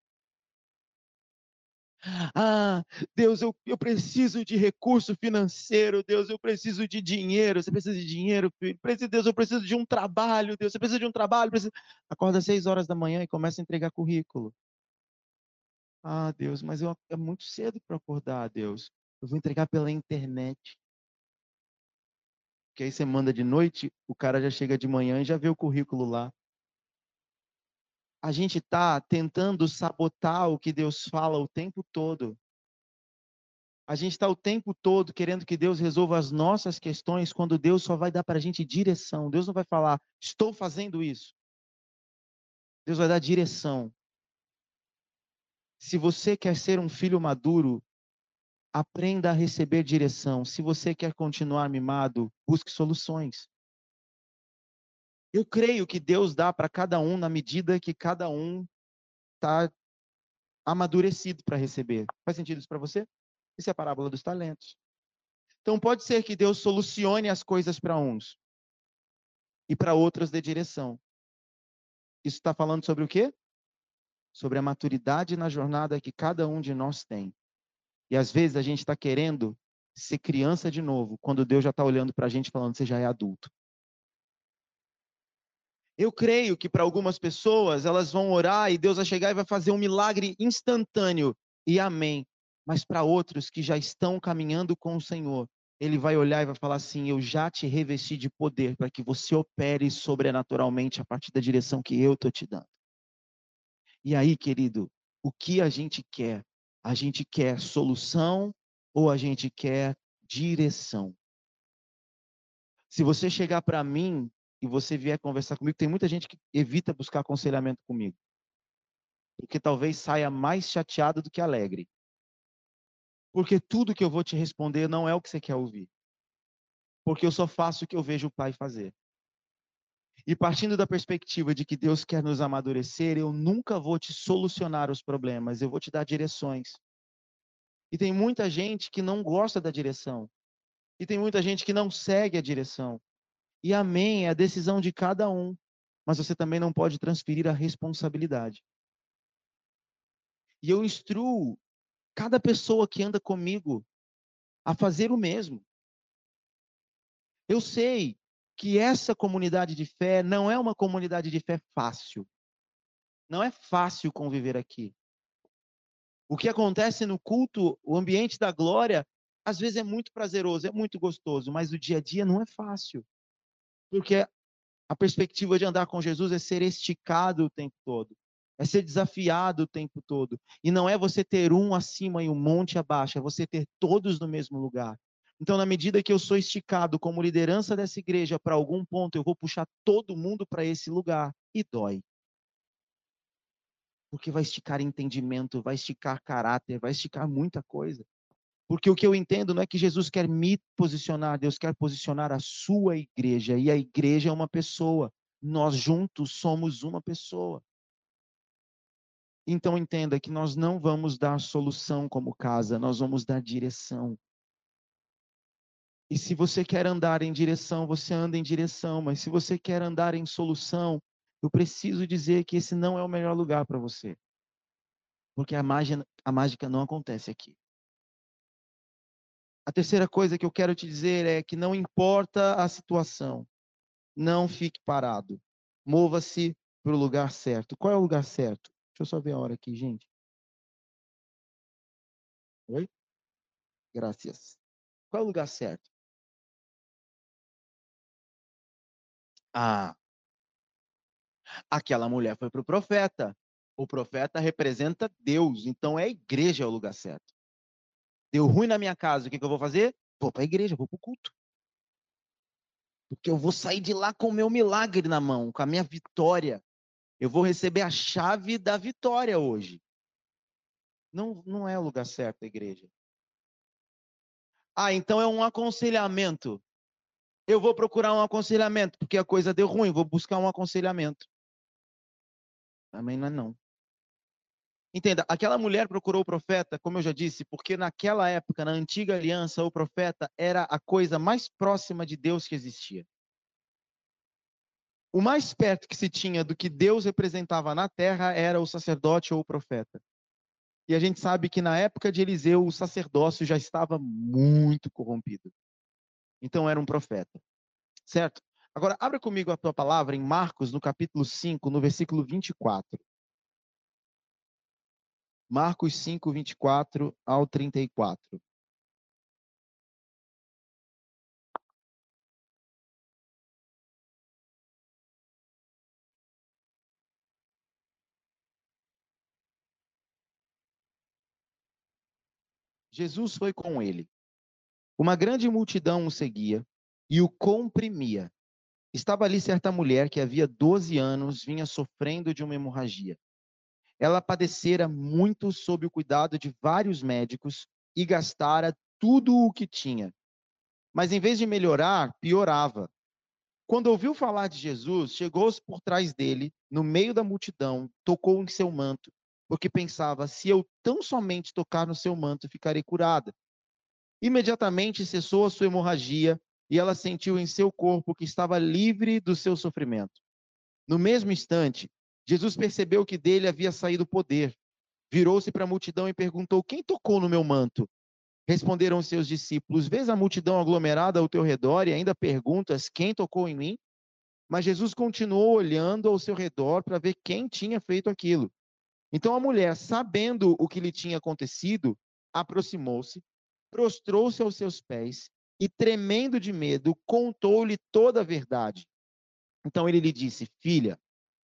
Ah, Deus, eu, eu preciso de recurso financeiro. Deus, eu preciso de dinheiro. Você precisa de dinheiro, filho? Deus, eu preciso de um trabalho. Deus, você precisa de um trabalho. Precisa... Acorda às seis horas da manhã e começa a entregar currículo. Ah, Deus, mas eu, é muito cedo para acordar, Deus. Eu vou entregar pela internet. Que aí você manda de noite, o cara já chega de manhã e já vê o currículo lá. A gente está tentando sabotar o que Deus fala o tempo todo. A gente está o tempo todo querendo que Deus resolva as nossas questões, quando Deus só vai dar para a gente direção. Deus não vai falar, estou fazendo isso. Deus vai dar direção. Se você quer ser um filho maduro, aprenda a receber direção. Se você quer continuar mimado, busque soluções. Eu creio que Deus dá para cada um na medida que cada um está amadurecido para receber. Faz sentido isso para você? Isso é a parábola dos talentos. Então pode ser que Deus solucione as coisas para uns e para outros dê direção. Isso está falando sobre o quê? sobre a maturidade na jornada que cada um de nós tem. E às vezes a gente está querendo ser criança de novo, quando Deus já está olhando para a gente falando, você já é adulto. Eu creio que para algumas pessoas, elas vão orar e Deus vai chegar e vai fazer um milagre instantâneo. E amém. Mas para outros que já estão caminhando com o Senhor, ele vai olhar e vai falar assim: Eu já te revesti de poder para que você opere sobrenaturalmente a partir da direção que eu estou te dando. E aí, querido, o que a gente quer? A gente quer solução ou a gente quer direção? Se você chegar para mim e você vier conversar comigo, tem muita gente que evita buscar aconselhamento comigo. Porque talvez saia mais chateado do que alegre. Porque tudo que eu vou te responder não é o que você quer ouvir. Porque eu só faço o que eu vejo o pai fazer. E partindo da perspectiva de que Deus quer nos amadurecer, eu nunca vou te solucionar os problemas, eu vou te dar direções. E tem muita gente que não gosta da direção. E tem muita gente que não segue a direção. E amém, é a decisão de cada um. Mas você também não pode transferir a responsabilidade. E eu instruo cada pessoa que anda comigo a fazer o mesmo. Eu sei que essa comunidade de fé não é uma comunidade de fé fácil. Não é fácil conviver aqui. O que acontece no culto, o ambiente da glória, às vezes é muito prazeroso, é muito gostoso, mas o dia a dia não é fácil. Porque a perspectiva de andar com Jesus é ser esticado o tempo todo. é ser desafiado o tempo todo. E não é você ter um acima e um monte abaixo, é você ter todos no mesmo lugar. Então, na medida que eu sou esticado como liderança dessa igreja para algum ponto, eu vou puxar todo mundo para esse lugar. E dói. Porque vai esticar entendimento, vai esticar caráter, vai esticar muita coisa. Porque o que eu entendo não é que Jesus quer me posicionar, Deus quer posicionar a sua igreja. E a igreja é uma pessoa. Nós juntos somos uma pessoa. Então entenda que nós não vamos dar solução como casa, nós vamos dar direção. E se você quer andar em direção, você anda em direção, mas se você quer andar em solução, eu preciso dizer que esse não é o melhor lugar para você. Porque a mágica, a mágica não acontece aqui. A terceira coisa que eu quero te dizer é que não importa a situação, não fique parado. Mova-se para o lugar certo. Qual é o lugar certo? Deixa eu só ver a hora aqui, gente. Oi? Graças. Qual é o lugar certo? Ah, aquela mulher foi para o profeta. O profeta representa Deus, então é a igreja é o lugar certo. Deu ruim na minha casa, o que, que eu vou fazer? Vou para a igreja, vou para o culto. Porque eu vou sair de lá com o meu milagre na mão, com a minha vitória. Eu vou receber a chave da vitória hoje. Não, não é o lugar certo a igreja. Ah, então é um aconselhamento eu vou procurar um aconselhamento, porque a coisa deu ruim, vou buscar um aconselhamento. Também não é não. Entenda, aquela mulher procurou o profeta, como eu já disse, porque naquela época, na antiga aliança, o profeta era a coisa mais próxima de Deus que existia. O mais perto que se tinha do que Deus representava na terra era o sacerdote ou o profeta. E a gente sabe que na época de Eliseu, o sacerdócio já estava muito corrompido. Então era um profeta. Certo? Agora, abra comigo a tua palavra em Marcos, no capítulo 5, no versículo 24. Marcos 5, 24 ao 34. Jesus foi com ele. Uma grande multidão o seguia e o comprimia. Estava ali certa mulher que havia 12 anos vinha sofrendo de uma hemorragia. Ela padecera muito sob o cuidado de vários médicos e gastara tudo o que tinha. Mas em vez de melhorar, piorava. Quando ouviu falar de Jesus, chegou-se por trás dele, no meio da multidão, tocou em seu manto, porque pensava: se eu tão somente tocar no seu manto, ficarei curada. Imediatamente cessou a sua hemorragia e ela sentiu em seu corpo que estava livre do seu sofrimento. No mesmo instante, Jesus percebeu que dele havia saído poder. Virou-se para a multidão e perguntou: Quem tocou no meu manto? Responderam seus discípulos: Vês a multidão aglomerada ao teu redor e ainda perguntas: Quem tocou em mim? Mas Jesus continuou olhando ao seu redor para ver quem tinha feito aquilo. Então a mulher, sabendo o que lhe tinha acontecido, aproximou-se, prostrou-se aos seus pés e, tremendo de medo, contou-lhe toda a verdade. Então ele lhe disse: Filha,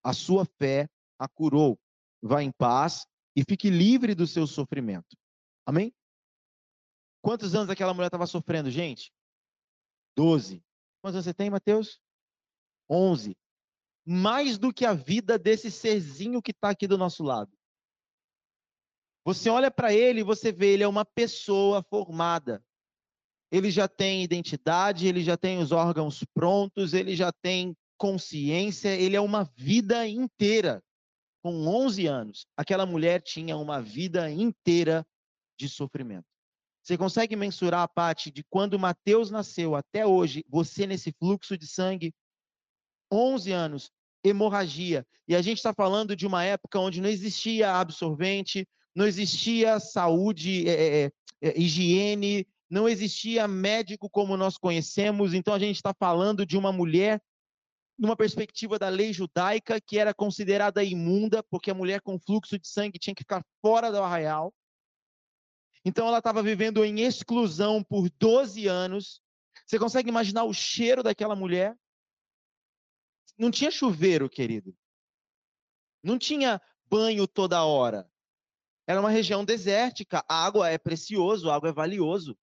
a sua fé a curou. Vá em paz e fique livre do seu sofrimento. Amém? Quantos anos aquela mulher estava sofrendo, gente? Doze. Quantos anos você tem, Mateus? Onze. Mais do que a vida desse serzinho que está aqui do nosso lado. Você olha para ele e você vê, ele é uma pessoa formada. Ele já tem identidade, ele já tem os órgãos prontos, ele já tem consciência, ele é uma vida inteira. Com 11 anos, aquela mulher tinha uma vida inteira de sofrimento. Você consegue mensurar a parte de quando Mateus nasceu até hoje, você nesse fluxo de sangue? 11 anos, hemorragia. E a gente está falando de uma época onde não existia absorvente, não existia saúde, é, é, é, higiene, não existia médico como nós conhecemos, então a gente está falando de uma mulher numa perspectiva da lei judaica que era considerada imunda, porque a mulher com fluxo de sangue tinha que ficar fora do arraial. Então ela estava vivendo em exclusão por 12 anos. Você consegue imaginar o cheiro daquela mulher? Não tinha chuveiro, querido. Não tinha banho toda hora. Era uma região desértica, a água é precioso, a água é valioso.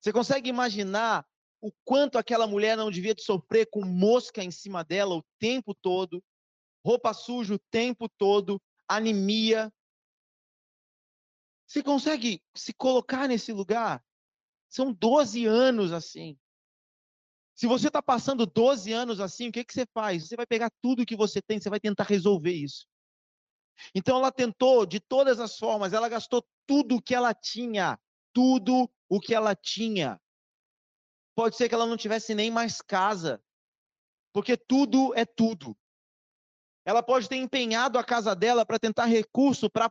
Você consegue imaginar o quanto aquela mulher não devia sofrer com mosca em cima dela o tempo todo, roupa suja o tempo todo, anemia. Você consegue se colocar nesse lugar? São 12 anos assim. Se você está passando 12 anos assim, o que, que você faz? Você vai pegar tudo que você tem, você vai tentar resolver isso. Então ela tentou de todas as formas, ela gastou tudo o que ela tinha, tudo o que ela tinha. Pode ser que ela não tivesse nem mais casa, porque tudo é tudo. Ela pode ter empenhado a casa dela para tentar recurso, para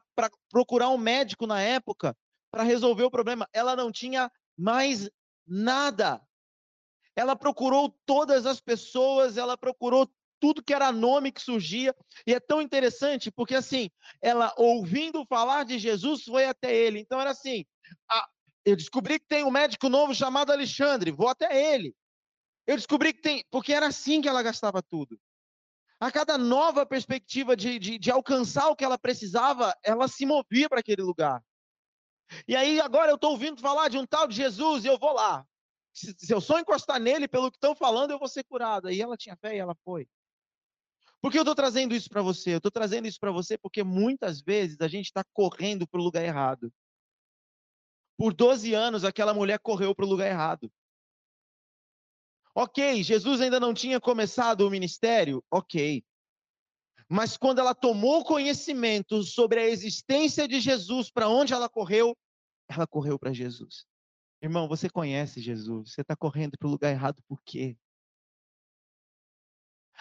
procurar um médico na época, para resolver o problema. Ela não tinha mais nada. Ela procurou todas as pessoas, ela procurou tudo que era nome que surgia. E é tão interessante porque, assim, ela ouvindo falar de Jesus foi até ele. Então, era assim: a, eu descobri que tem um médico novo chamado Alexandre, vou até ele. Eu descobri que tem. Porque era assim que ela gastava tudo. A cada nova perspectiva de, de, de alcançar o que ela precisava, ela se movia para aquele lugar. E aí, agora eu estou ouvindo falar de um tal de Jesus e eu vou lá. Se, se eu só encostar nele, pelo que estão falando, eu vou ser curada. E ela tinha fé e ela foi. Por que eu estou trazendo isso para você? Eu estou trazendo isso para você porque muitas vezes a gente está correndo para o lugar errado. Por 12 anos, aquela mulher correu para o lugar errado. Ok, Jesus ainda não tinha começado o ministério? Ok. Mas quando ela tomou conhecimento sobre a existência de Jesus, para onde ela correu? Ela correu para Jesus. Irmão, você conhece Jesus, você está correndo para o lugar errado por quê?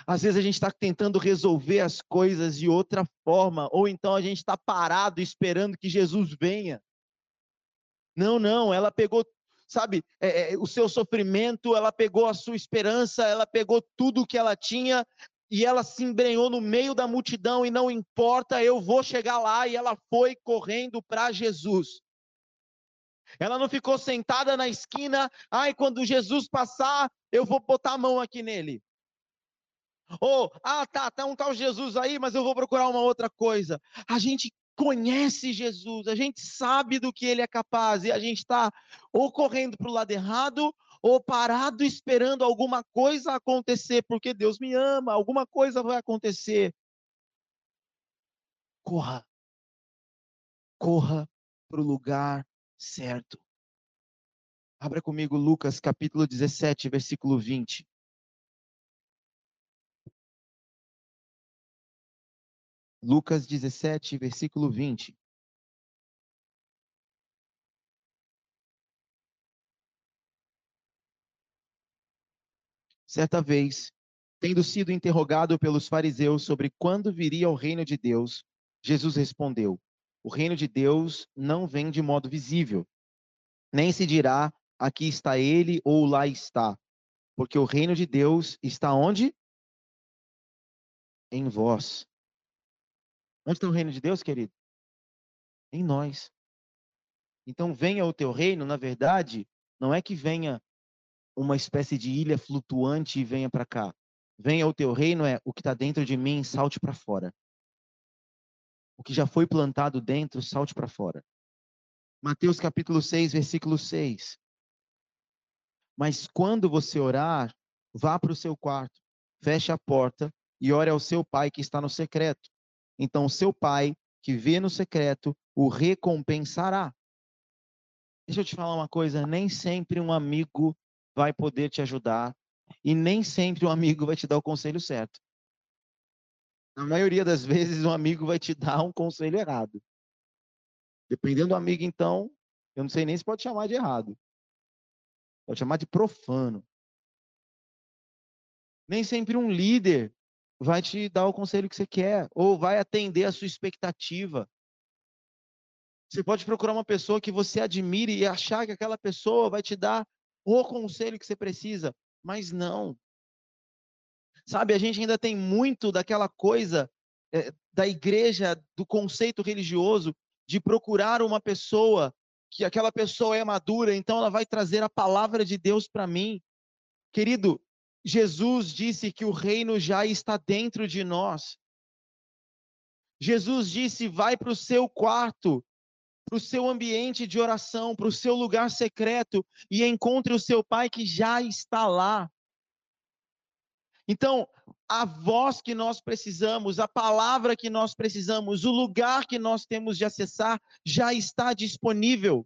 Às vezes a gente está tentando resolver as coisas de outra forma, ou então a gente está parado esperando que Jesus venha. Não, não, ela pegou, sabe, é, é, o seu sofrimento, ela pegou a sua esperança, ela pegou tudo que ela tinha e ela se embrenhou no meio da multidão e não importa, eu vou chegar lá e ela foi correndo para Jesus. Ela não ficou sentada na esquina, ai, quando Jesus passar, eu vou botar a mão aqui nele. Ou, ah, tá, tá um tal Jesus aí, mas eu vou procurar uma outra coisa. A gente conhece Jesus, a gente sabe do que ele é capaz e a gente está ou correndo para o lado errado ou parado esperando alguma coisa acontecer, porque Deus me ama, alguma coisa vai acontecer. Corra. Corra para o lugar certo. Abra comigo Lucas capítulo 17, versículo 20. Lucas 17, versículo 20. Certa vez, tendo sido interrogado pelos fariseus sobre quando viria o reino de Deus, Jesus respondeu: O reino de Deus não vem de modo visível, nem se dirá aqui está ele ou lá está, porque o reino de Deus está onde? Em vós. Onde está o reino de Deus, querido? Em nós. Então, venha o teu reino, na verdade, não é que venha uma espécie de ilha flutuante e venha para cá. Venha o teu reino é o que está dentro de mim, salte para fora. O que já foi plantado dentro, salte para fora. Mateus capítulo 6, versículo 6. Mas quando você orar, vá para o seu quarto, feche a porta e ore ao seu pai que está no secreto. Então, seu pai, que vê no secreto, o recompensará. Deixa eu te falar uma coisa: nem sempre um amigo vai poder te ajudar e nem sempre um amigo vai te dar o conselho certo. Na maioria das vezes, um amigo vai te dar um conselho errado. Dependendo do amigo, então, eu não sei nem se pode chamar de errado. Pode chamar de profano. Nem sempre um líder vai te dar o conselho que você quer, ou vai atender a sua expectativa. Você pode procurar uma pessoa que você admire e achar que aquela pessoa vai te dar o conselho que você precisa, mas não. Sabe, a gente ainda tem muito daquela coisa é, da igreja, do conceito religioso, de procurar uma pessoa que aquela pessoa é madura, então ela vai trazer a palavra de Deus para mim. Querido, Jesus disse que o reino já está dentro de nós. Jesus disse: vai para o seu quarto, para o seu ambiente de oração, para o seu lugar secreto e encontre o seu Pai que já está lá. Então, a voz que nós precisamos, a palavra que nós precisamos, o lugar que nós temos de acessar já está disponível.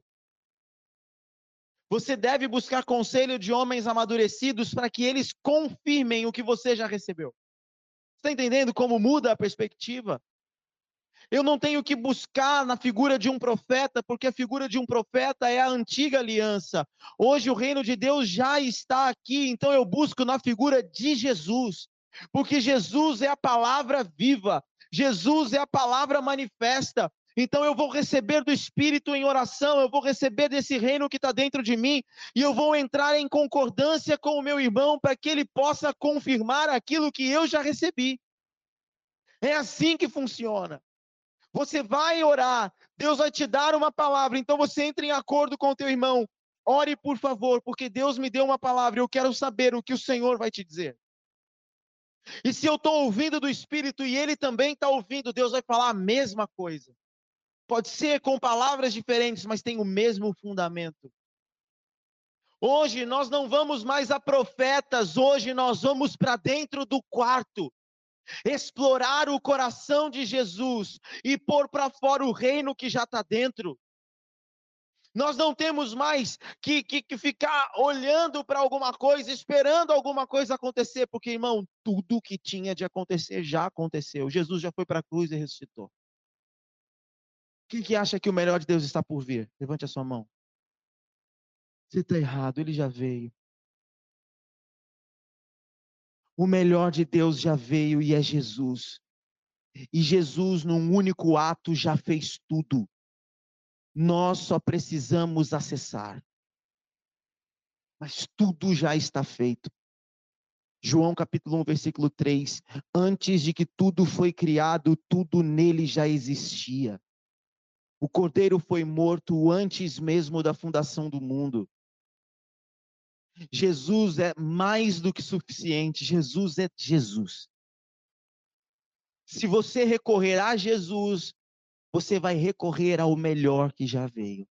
Você deve buscar conselho de homens amadurecidos para que eles confirmem o que você já recebeu. Está entendendo como muda a perspectiva? Eu não tenho que buscar na figura de um profeta, porque a figura de um profeta é a antiga aliança. Hoje o reino de Deus já está aqui, então eu busco na figura de Jesus, porque Jesus é a palavra viva, Jesus é a palavra manifesta. Então eu vou receber do Espírito em oração, eu vou receber desse reino que está dentro de mim, e eu vou entrar em concordância com o meu irmão para que ele possa confirmar aquilo que eu já recebi. É assim que funciona. Você vai orar, Deus vai te dar uma palavra, então você entra em acordo com o teu irmão. Ore, por favor, porque Deus me deu uma palavra, eu quero saber o que o Senhor vai te dizer. E se eu estou ouvindo do Espírito e ele também está ouvindo, Deus vai falar a mesma coisa. Pode ser com palavras diferentes, mas tem o mesmo fundamento. Hoje nós não vamos mais a profetas, hoje nós vamos para dentro do quarto explorar o coração de Jesus e pôr para fora o reino que já está dentro. Nós não temos mais que, que, que ficar olhando para alguma coisa, esperando alguma coisa acontecer, porque, irmão, tudo que tinha de acontecer já aconteceu. Jesus já foi para a cruz e ressuscitou. Quem que acha que o melhor de Deus está por vir? Levante a sua mão. Você está errado, ele já veio. O melhor de Deus já veio e é Jesus. E Jesus, num único ato, já fez tudo. Nós só precisamos acessar. Mas tudo já está feito. João capítulo 1, versículo 3. Antes de que tudo foi criado, tudo nele já existia. O cordeiro foi morto antes mesmo da fundação do mundo. Jesus é mais do que suficiente. Jesus é Jesus. Se você recorrer a Jesus, você vai recorrer ao melhor que já veio.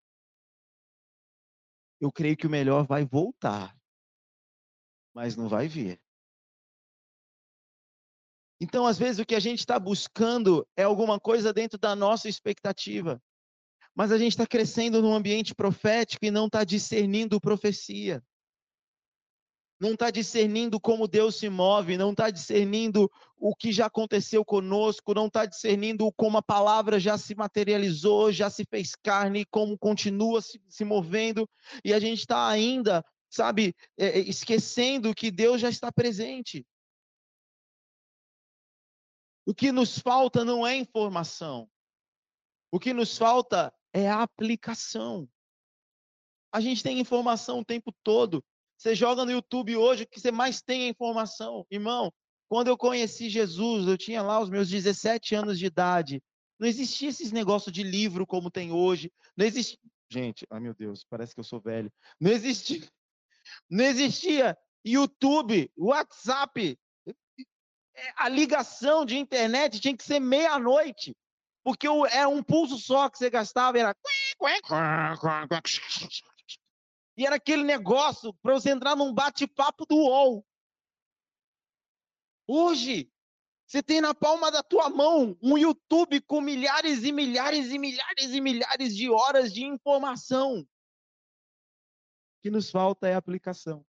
Eu creio que o melhor vai voltar, mas não vai vir. Então, às vezes, o que a gente está buscando é alguma coisa dentro da nossa expectativa. Mas a gente está crescendo num ambiente profético e não está discernindo profecia. Não está discernindo como Deus se move, não está discernindo o que já aconteceu conosco, não está discernindo como a palavra já se materializou, já se fez carne, como continua se, se movendo, e a gente está ainda, sabe, é, é, esquecendo que Deus já está presente. O que nos falta não é informação, o que nos falta é a aplicação. A gente tem informação o tempo todo, você joga no YouTube hoje, o que você mais tem é informação. Irmão, quando eu conheci Jesus, eu tinha lá os meus 17 anos de idade. Não existia esses negócios de livro como tem hoje. Não existia. Gente, ai meu Deus, parece que eu sou velho. Não existia. Não existia YouTube, WhatsApp. É, a ligação de internet tinha que ser meia-noite. Porque é um pulso só que você gastava, era. E era aquele negócio para você entrar num bate-papo do UOL. Hoje, você tem na palma da tua mão um YouTube com milhares e milhares e milhares e milhares de horas de informação. O que nos falta é aplicação.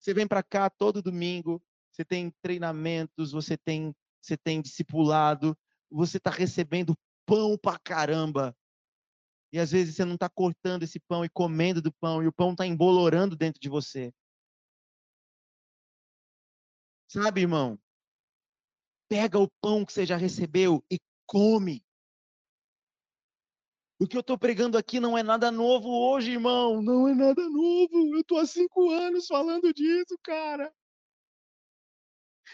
Você vem para cá todo domingo, você tem treinamentos, você tem, você tem discipulado, você está recebendo pão para caramba. E às vezes você não está cortando esse pão e comendo do pão, e o pão está embolorando dentro de você. Sabe, irmão? Pega o pão que você já recebeu e come. O que eu estou pregando aqui não é nada novo hoje, irmão. Não é nada novo. Eu estou há cinco anos falando disso, cara.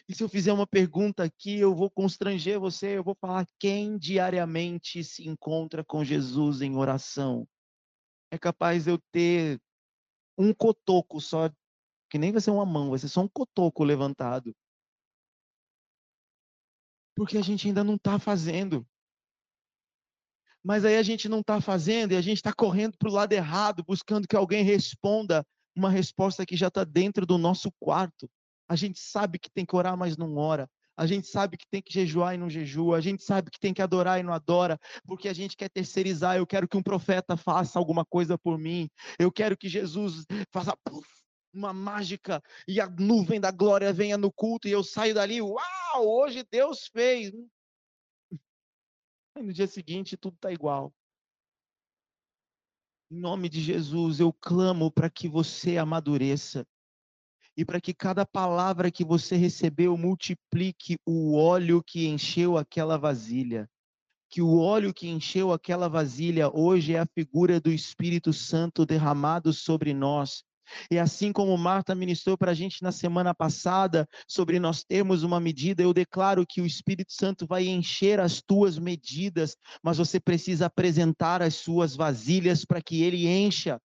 E se eu fizer uma pergunta aqui, eu vou constranger você, eu vou falar quem diariamente se encontra com Jesus em oração. É capaz eu ter um cotoco só, que nem vai ser uma mão, vai ser só um cotoco levantado. Porque a gente ainda não está fazendo. Mas aí a gente não está fazendo e a gente está correndo para o lado errado, buscando que alguém responda uma resposta que já está dentro do nosso quarto. A gente sabe que tem que orar, mas não ora. A gente sabe que tem que jejuar e não jejua. A gente sabe que tem que adorar e não adora, porque a gente quer terceirizar. Eu quero que um profeta faça alguma coisa por mim. Eu quero que Jesus faça puff, uma mágica e a nuvem da glória venha no culto e eu saio dali. Uau, hoje Deus fez. No dia seguinte tudo está igual. Em nome de Jesus, eu clamo para que você amadureça e para que cada palavra que você recebeu multiplique o óleo que encheu aquela vasilha. Que o óleo que encheu aquela vasilha hoje é a figura do Espírito Santo derramado sobre nós e assim como Marta ministrou para a gente na semana passada sobre nós termos uma medida, eu declaro que o Espírito Santo vai encher as tuas medidas, mas você precisa apresentar as suas vasilhas para que ele encha.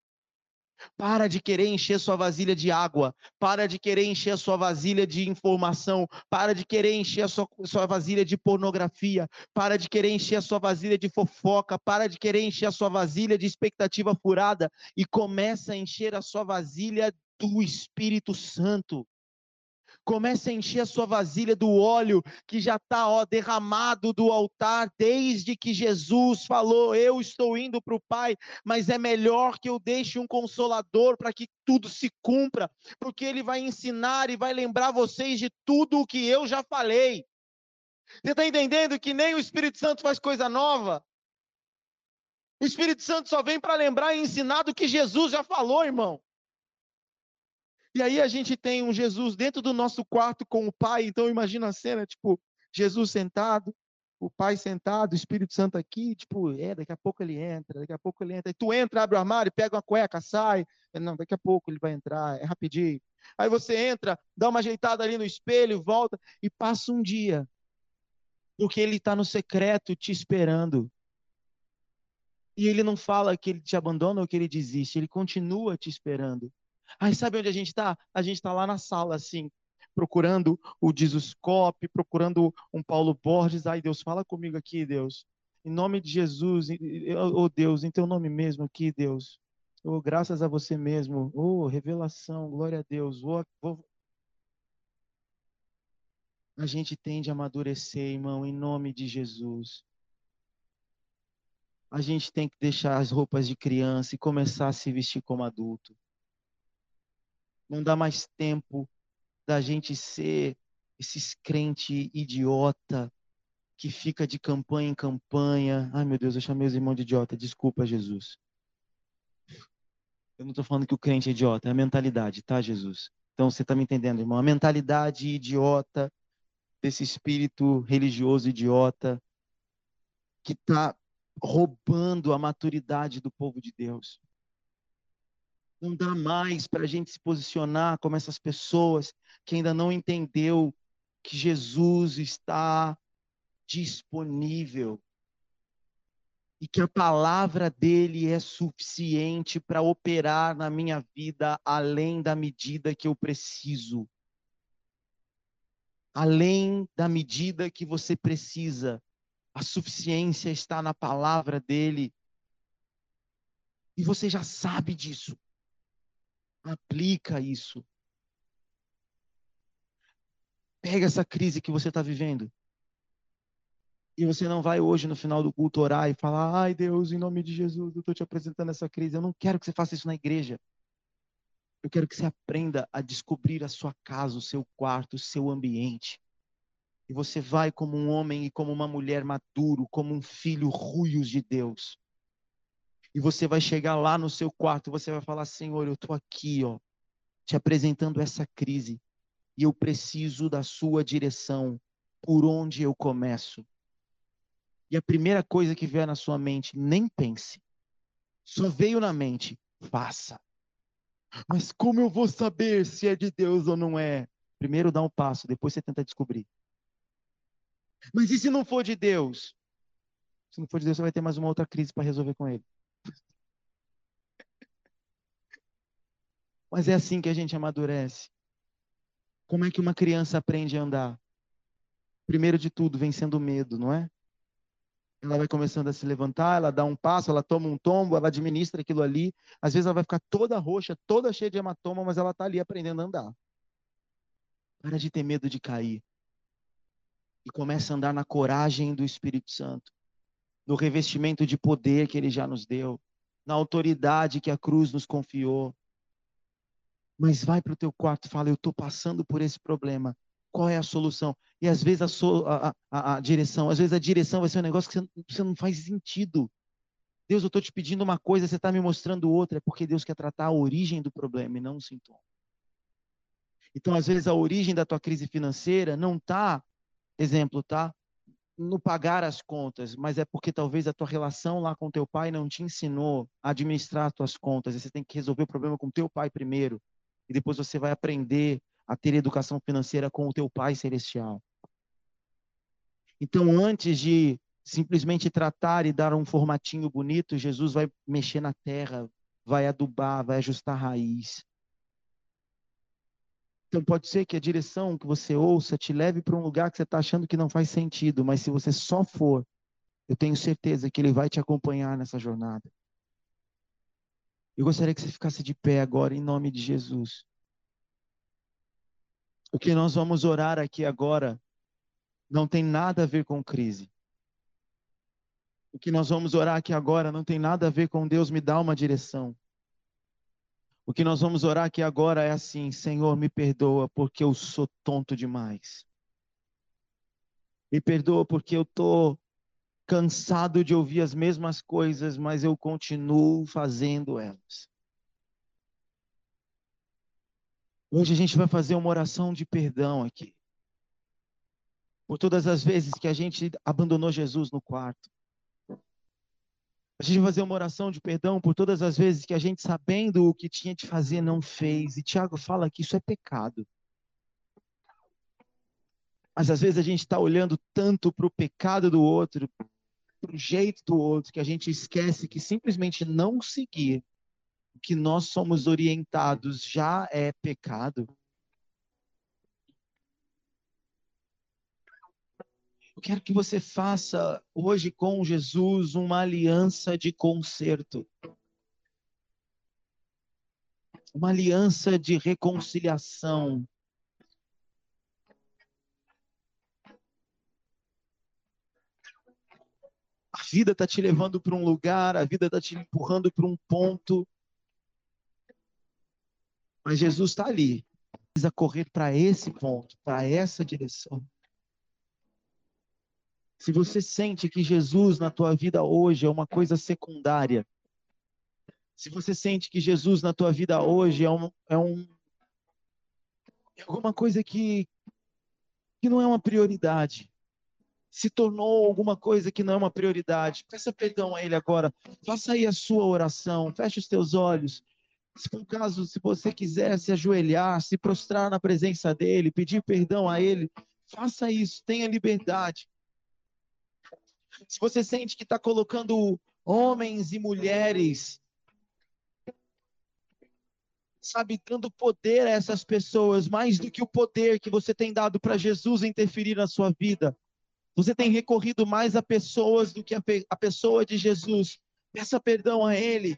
Para de querer encher sua vasilha de água. Para de querer encher sua vasilha de informação. Para de querer encher a sua, sua vasilha de pornografia. Para de querer encher a sua vasilha de fofoca. Para de querer encher a sua vasilha de expectativa furada. E começa a encher a sua vasilha do Espírito Santo. Comece a encher a sua vasilha do óleo que já está derramado do altar desde que Jesus falou: Eu estou indo para o Pai, mas é melhor que eu deixe um consolador para que tudo se cumpra, porque ele vai ensinar e vai lembrar vocês de tudo o que eu já falei. Você está entendendo que nem o Espírito Santo faz coisa nova? O Espírito Santo só vem para lembrar e ensinar do que Jesus já falou, irmão. E aí a gente tem um Jesus dentro do nosso quarto com o Pai. Então imagina a cena, tipo, Jesus sentado, o Pai sentado, o Espírito Santo aqui, tipo, é, daqui a pouco ele entra, daqui a pouco ele entra. E tu entra, abre o armário, pega uma cueca, sai. Não, daqui a pouco ele vai entrar, é rapidinho. Aí você entra, dá uma ajeitada ali no espelho, volta e passa um dia. Porque ele está no secreto te esperando. E ele não fala que ele te abandona ou que ele desiste, ele continua te esperando. Aí sabe onde a gente está? A gente está lá na sala, assim, procurando o Disuscope, procurando um Paulo Borges. Ai, Deus, fala comigo aqui, Deus. Em nome de Jesus, oh Deus, em teu nome mesmo aqui, Deus. Oh, graças a você mesmo. Oh, revelação, glória a Deus. Oh. A gente tende a amadurecer, irmão, em nome de Jesus. A gente tem que deixar as roupas de criança e começar a se vestir como adulto. Não dá mais tempo da gente ser esses crente idiota que fica de campanha em campanha. Ai, meu Deus, eu chamei os irmãos de idiota. Desculpa, Jesus. Eu não estou falando que o crente é idiota, é a mentalidade, tá, Jesus? Então você está me entendendo, irmão? A mentalidade idiota desse espírito religioso idiota que está roubando a maturidade do povo de Deus. Não dá mais para a gente se posicionar como essas pessoas que ainda não entendeu que Jesus está disponível e que a palavra dele é suficiente para operar na minha vida além da medida que eu preciso. Além da medida que você precisa, a suficiência está na palavra dele. E você já sabe disso. Aplica isso. Pega essa crise que você está vivendo. E você não vai hoje, no final do culto, orar e falar: ai Deus, em nome de Jesus, eu estou te apresentando essa crise. Eu não quero que você faça isso na igreja. Eu quero que você aprenda a descobrir a sua casa, o seu quarto, o seu ambiente. E você vai como um homem e como uma mulher maduro, como um filho ruios de Deus. E você vai chegar lá no seu quarto, você vai falar: Senhor, eu estou aqui, ó, te apresentando essa crise, e eu preciso da sua direção. Por onde eu começo? E a primeira coisa que vier na sua mente, nem pense. Só veio na mente, faça. Mas como eu vou saber se é de Deus ou não é? Primeiro dá um passo, depois você tenta descobrir. Mas e se não for de Deus? Se não for de Deus, você vai ter mais uma outra crise para resolver com ele. Mas é assim que a gente amadurece. Como é que uma criança aprende a andar? primeiro de tudo, vencendo o medo, não é? Ela vai começando a se levantar, ela dá um passo, ela toma um tombo, ela administra aquilo ali. Às vezes ela vai ficar toda roxa, toda cheia de hematoma, mas ela está ali aprendendo a andar. Para de ter medo de cair. E começa a andar na coragem do Espírito Santo, no revestimento de poder que ele já nos deu, na autoridade que a cruz nos confiou. Mas vai para o teu quarto fala: Eu estou passando por esse problema. Qual é a solução? E às vezes a, so, a, a, a, direção, às vezes a direção vai ser um negócio que você, você não faz sentido. Deus, eu estou te pedindo uma coisa, você está me mostrando outra, é porque Deus quer tratar a origem do problema e não o sintoma. Então, às vezes, a origem da tua crise financeira não está, exemplo, tá? No pagar as contas, mas é porque talvez a tua relação lá com teu pai não te ensinou a administrar as tuas contas. E você tem que resolver o problema com teu pai primeiro. E depois você vai aprender a ter educação financeira com o teu pai celestial. Então, antes de simplesmente tratar e dar um formatinho bonito, Jesus vai mexer na terra, vai adubar, vai ajustar a raiz. Então pode ser que a direção que você ouça te leve para um lugar que você está achando que não faz sentido, mas se você só for, eu tenho certeza que ele vai te acompanhar nessa jornada. Eu gostaria que você ficasse de pé agora em nome de Jesus. O que nós vamos orar aqui agora não tem nada a ver com crise. O que nós vamos orar aqui agora não tem nada a ver com Deus me dar uma direção. O que nós vamos orar aqui agora é assim: Senhor, me perdoa porque eu sou tonto demais. Me perdoa porque eu estou cansado de ouvir as mesmas coisas, mas eu continuo fazendo elas. Hoje a gente vai fazer uma oração de perdão aqui. Por todas as vezes que a gente abandonou Jesus no quarto. A gente vai fazer uma oração de perdão por todas as vezes que a gente, sabendo o que tinha de fazer, não fez. E Tiago fala que isso é pecado. Mas às vezes a gente está olhando tanto para o pecado do outro, para o jeito do outro, que a gente esquece que simplesmente não seguir o que nós somos orientados já é pecado. Eu quero que você faça hoje com Jesus uma aliança de conserto. Uma aliança de reconciliação. A vida está te levando para um lugar, a vida está te empurrando para um ponto. Mas Jesus está ali. Precisa correr para esse ponto, para essa direção. Se você sente que Jesus na tua vida hoje é uma coisa secundária, se você sente que Jesus na tua vida hoje é um, é um é alguma coisa que que não é uma prioridade, se tornou alguma coisa que não é uma prioridade, peça perdão a Ele agora, faça aí a sua oração, feche os teus olhos. Se por caso, se você quiser se ajoelhar, se prostrar na presença dEle, pedir perdão a Ele, faça isso, tenha liberdade se você sente que está colocando homens e mulheres, sabe, dando poder a essas pessoas, mais do que o poder que você tem dado para Jesus interferir na sua vida. Você tem recorrido mais a pessoas do que a, a pessoa de Jesus. Peça perdão a Ele.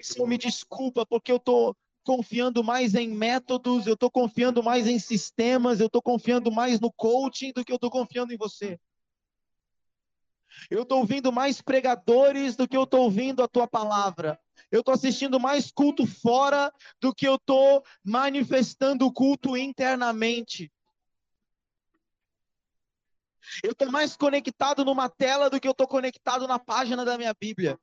Senhor, me desculpa, porque eu estou confiando mais em métodos, eu estou confiando mais em sistemas, eu estou confiando mais no coaching do que eu estou confiando em você. Eu estou ouvindo mais pregadores do que eu estou ouvindo a tua palavra. Eu estou assistindo mais culto fora do que eu estou manifestando o culto internamente. Eu estou mais conectado numa tela do que eu estou conectado na página da minha Bíblia.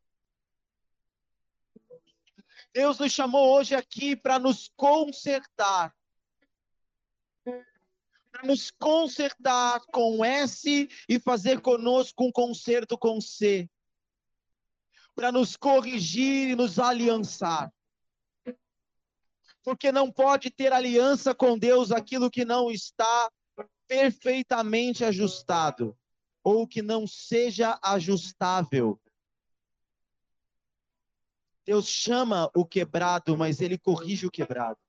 Deus nos chamou hoje aqui para nos consertar. Para nos consertar com S e fazer conosco um conserto com C. Para nos corrigir e nos aliançar. Porque não pode ter aliança com Deus aquilo que não está perfeitamente ajustado ou que não seja ajustável. Deus chama o quebrado, mas ele corrige o quebrado.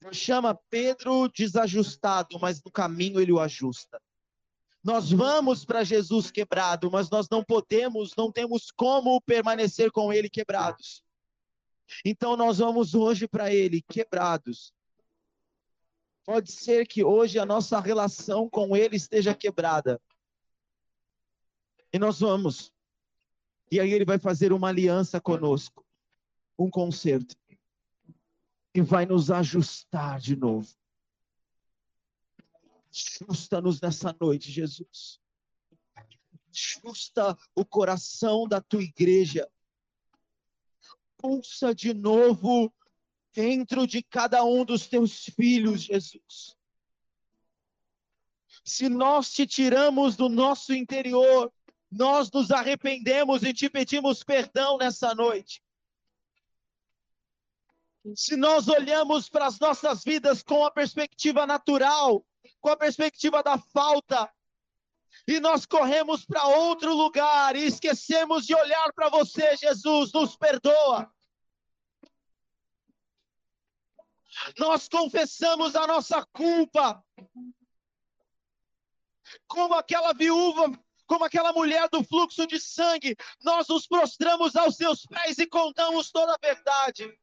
Deus chama Pedro desajustado, mas no caminho ele o ajusta. Nós vamos para Jesus quebrado, mas nós não podemos, não temos como permanecer com ele quebrados. Então nós vamos hoje para ele quebrados. Pode ser que hoje a nossa relação com ele esteja quebrada. E nós vamos. E aí ele vai fazer uma aliança conosco, um concerto. E vai nos ajustar de novo. Ajusta-nos nessa noite, Jesus. Ajusta o coração da tua igreja. Pulsa de novo dentro de cada um dos teus filhos, Jesus. Se nós te tiramos do nosso interior, nós nos arrependemos e te pedimos perdão nessa noite. Se nós olhamos para as nossas vidas com a perspectiva natural, com a perspectiva da falta, e nós corremos para outro lugar e esquecemos de olhar para você, Jesus, nos perdoa. Nós confessamos a nossa culpa, como aquela viúva como aquela mulher do fluxo de sangue, nós nos prostramos aos seus pés e contamos toda a verdade.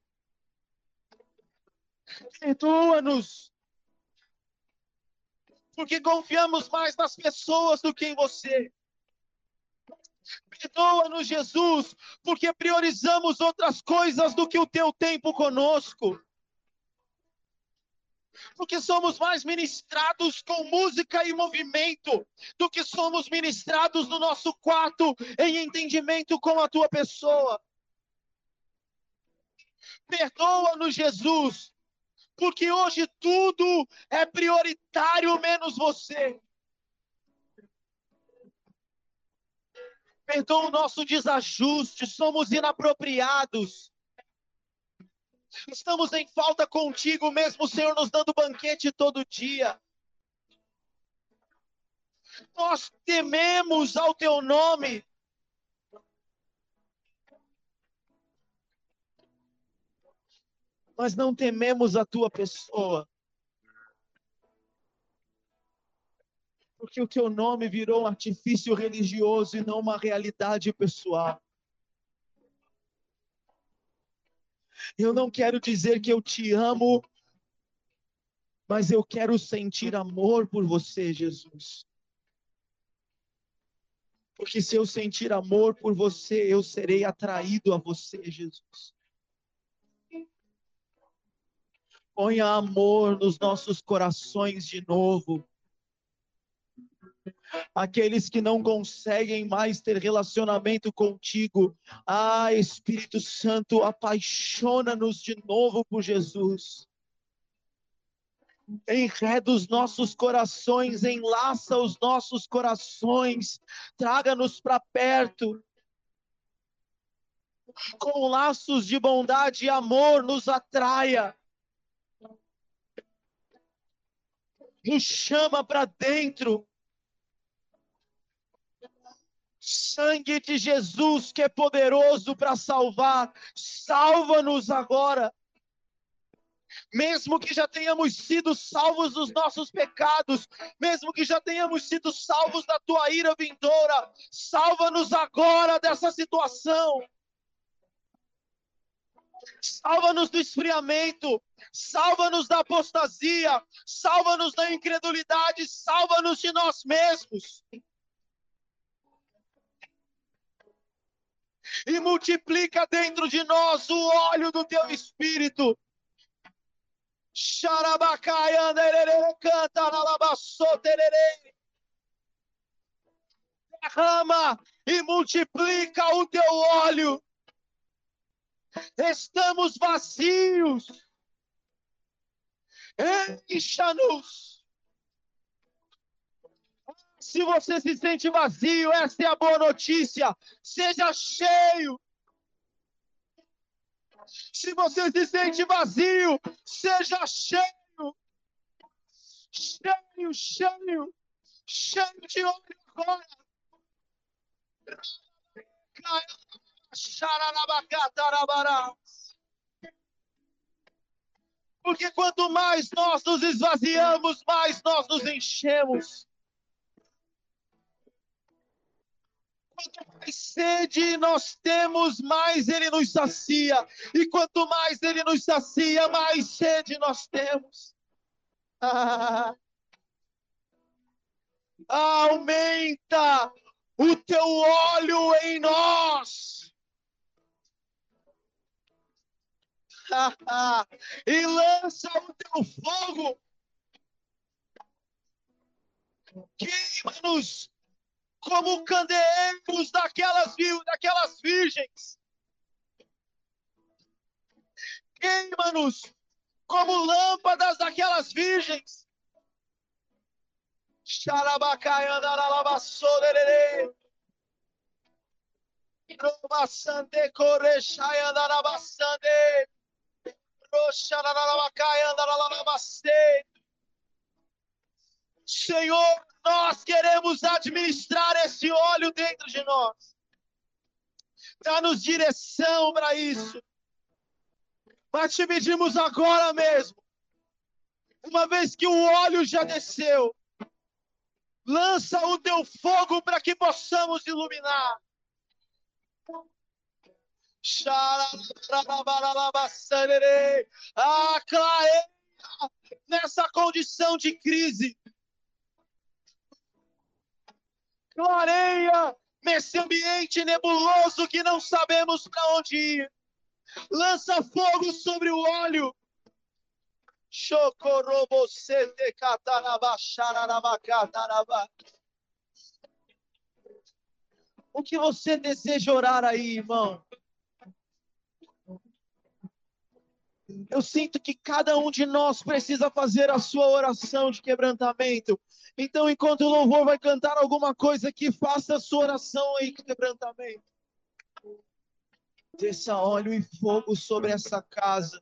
Perdoa-nos, porque confiamos mais nas pessoas do que em você. Perdoa-nos, Jesus, porque priorizamos outras coisas do que o teu tempo conosco porque somos mais ministrados com música e movimento do que somos ministrados no nosso quarto em entendimento com a tua pessoa. Perdoa-nos, Jesus, porque hoje tudo é prioritário menos você. Perdoa o nosso desajuste, somos inapropriados. Estamos em falta contigo, mesmo o Senhor nos dando banquete todo dia. Nós tememos ao teu nome. Mas não tememos a tua pessoa. Porque o teu nome virou um artifício religioso e não uma realidade pessoal. Eu não quero dizer que eu te amo, mas eu quero sentir amor por você, Jesus. Porque se eu sentir amor por você, eu serei atraído a você, Jesus. Ponha amor nos nossos corações de novo aqueles que não conseguem mais ter relacionamento contigo. Ah, Espírito Santo, apaixona-nos de novo por Jesus. Enreda os nossos corações, enlaça os nossos corações, traga-nos para perto. Com laços de bondade e amor, nos atraia. Nos chama para dentro sangue de Jesus que é poderoso para salvar, salva-nos agora. Mesmo que já tenhamos sido salvos dos nossos pecados, mesmo que já tenhamos sido salvos da tua ira vindoura, salva-nos agora dessa situação. Salva-nos do esfriamento, salva-nos da apostasia, salva-nos da incredulidade, salva-nos de nós mesmos. E multiplica dentro de nós o óleo do teu espírito. Xarabacaia, canta tererê. Derrama e multiplica o teu óleo. Estamos vazios. Encha-nos se você se sente vazio, essa é a boa notícia. Seja cheio. Se você se sente vazio, seja cheio. Cheio, cheio. Cheio de óleo agora. Porque quanto mais nós nos esvaziamos, mais nós nos enchemos. Quanto mais sede nós temos, mais Ele nos sacia. E quanto mais Ele nos sacia, mais sede nós temos. Ah, aumenta o teu óleo em nós. e lança o teu fogo. Queima-nos como candeeiros daquelas, daquelas virgens. Queima-nos como lâmpadas daquelas virgens. Romassande correchai andarabassande. Roxarabacai andaralabassende. Senhor, nós queremos administrar esse óleo dentro de nós. Dá-nos direção para isso. Mas te pedimos agora mesmo, uma vez que o óleo já desceu, lança o teu fogo para que possamos iluminar. Ah, clareia nessa condição de crise. Clareia nesse ambiente nebuloso que não sabemos para onde ir. Lança fogo sobre o óleo. O que você deseja orar aí, irmão? Eu sinto que cada um de nós precisa fazer a sua oração de quebrantamento. Então, enquanto o louvor vai cantar alguma coisa aqui, faça a sua oração aí de quebrantamento. Desça óleo e fogo sobre essa casa.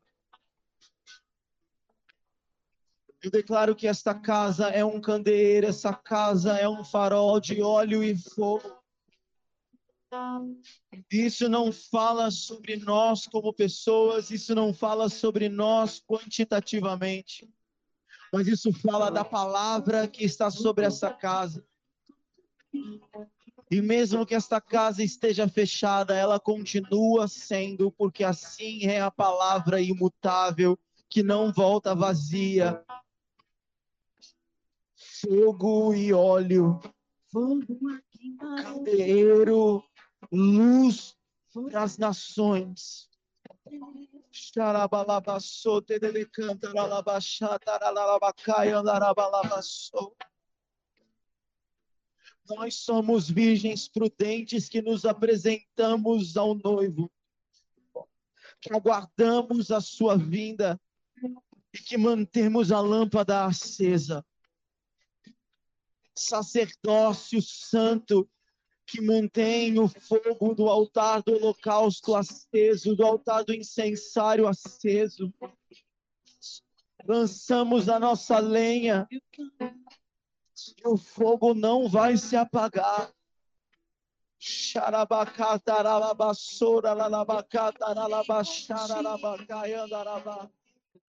Eu declaro que esta casa é um candeeiro, essa casa é um farol de óleo e fogo. Isso não fala sobre nós como pessoas, isso não fala sobre nós quantitativamente, mas isso fala da palavra que está sobre essa casa. E mesmo que esta casa esteja fechada, ela continua sendo, porque assim é a palavra imutável que não volta vazia. Fogo e óleo, candeeiro luz das nações. Nós somos virgens prudentes que nos apresentamos ao noivo, que aguardamos a sua vinda e que mantemos a lâmpada acesa. Sacerdócio santo que mantém o fogo do altar do holocausto aceso, do altar do incensário aceso. Lançamos a nossa lenha e o fogo não vai se apagar. Xarabacata, ralabassora, lalabacata, ralabaxara, rabacaiandarabá.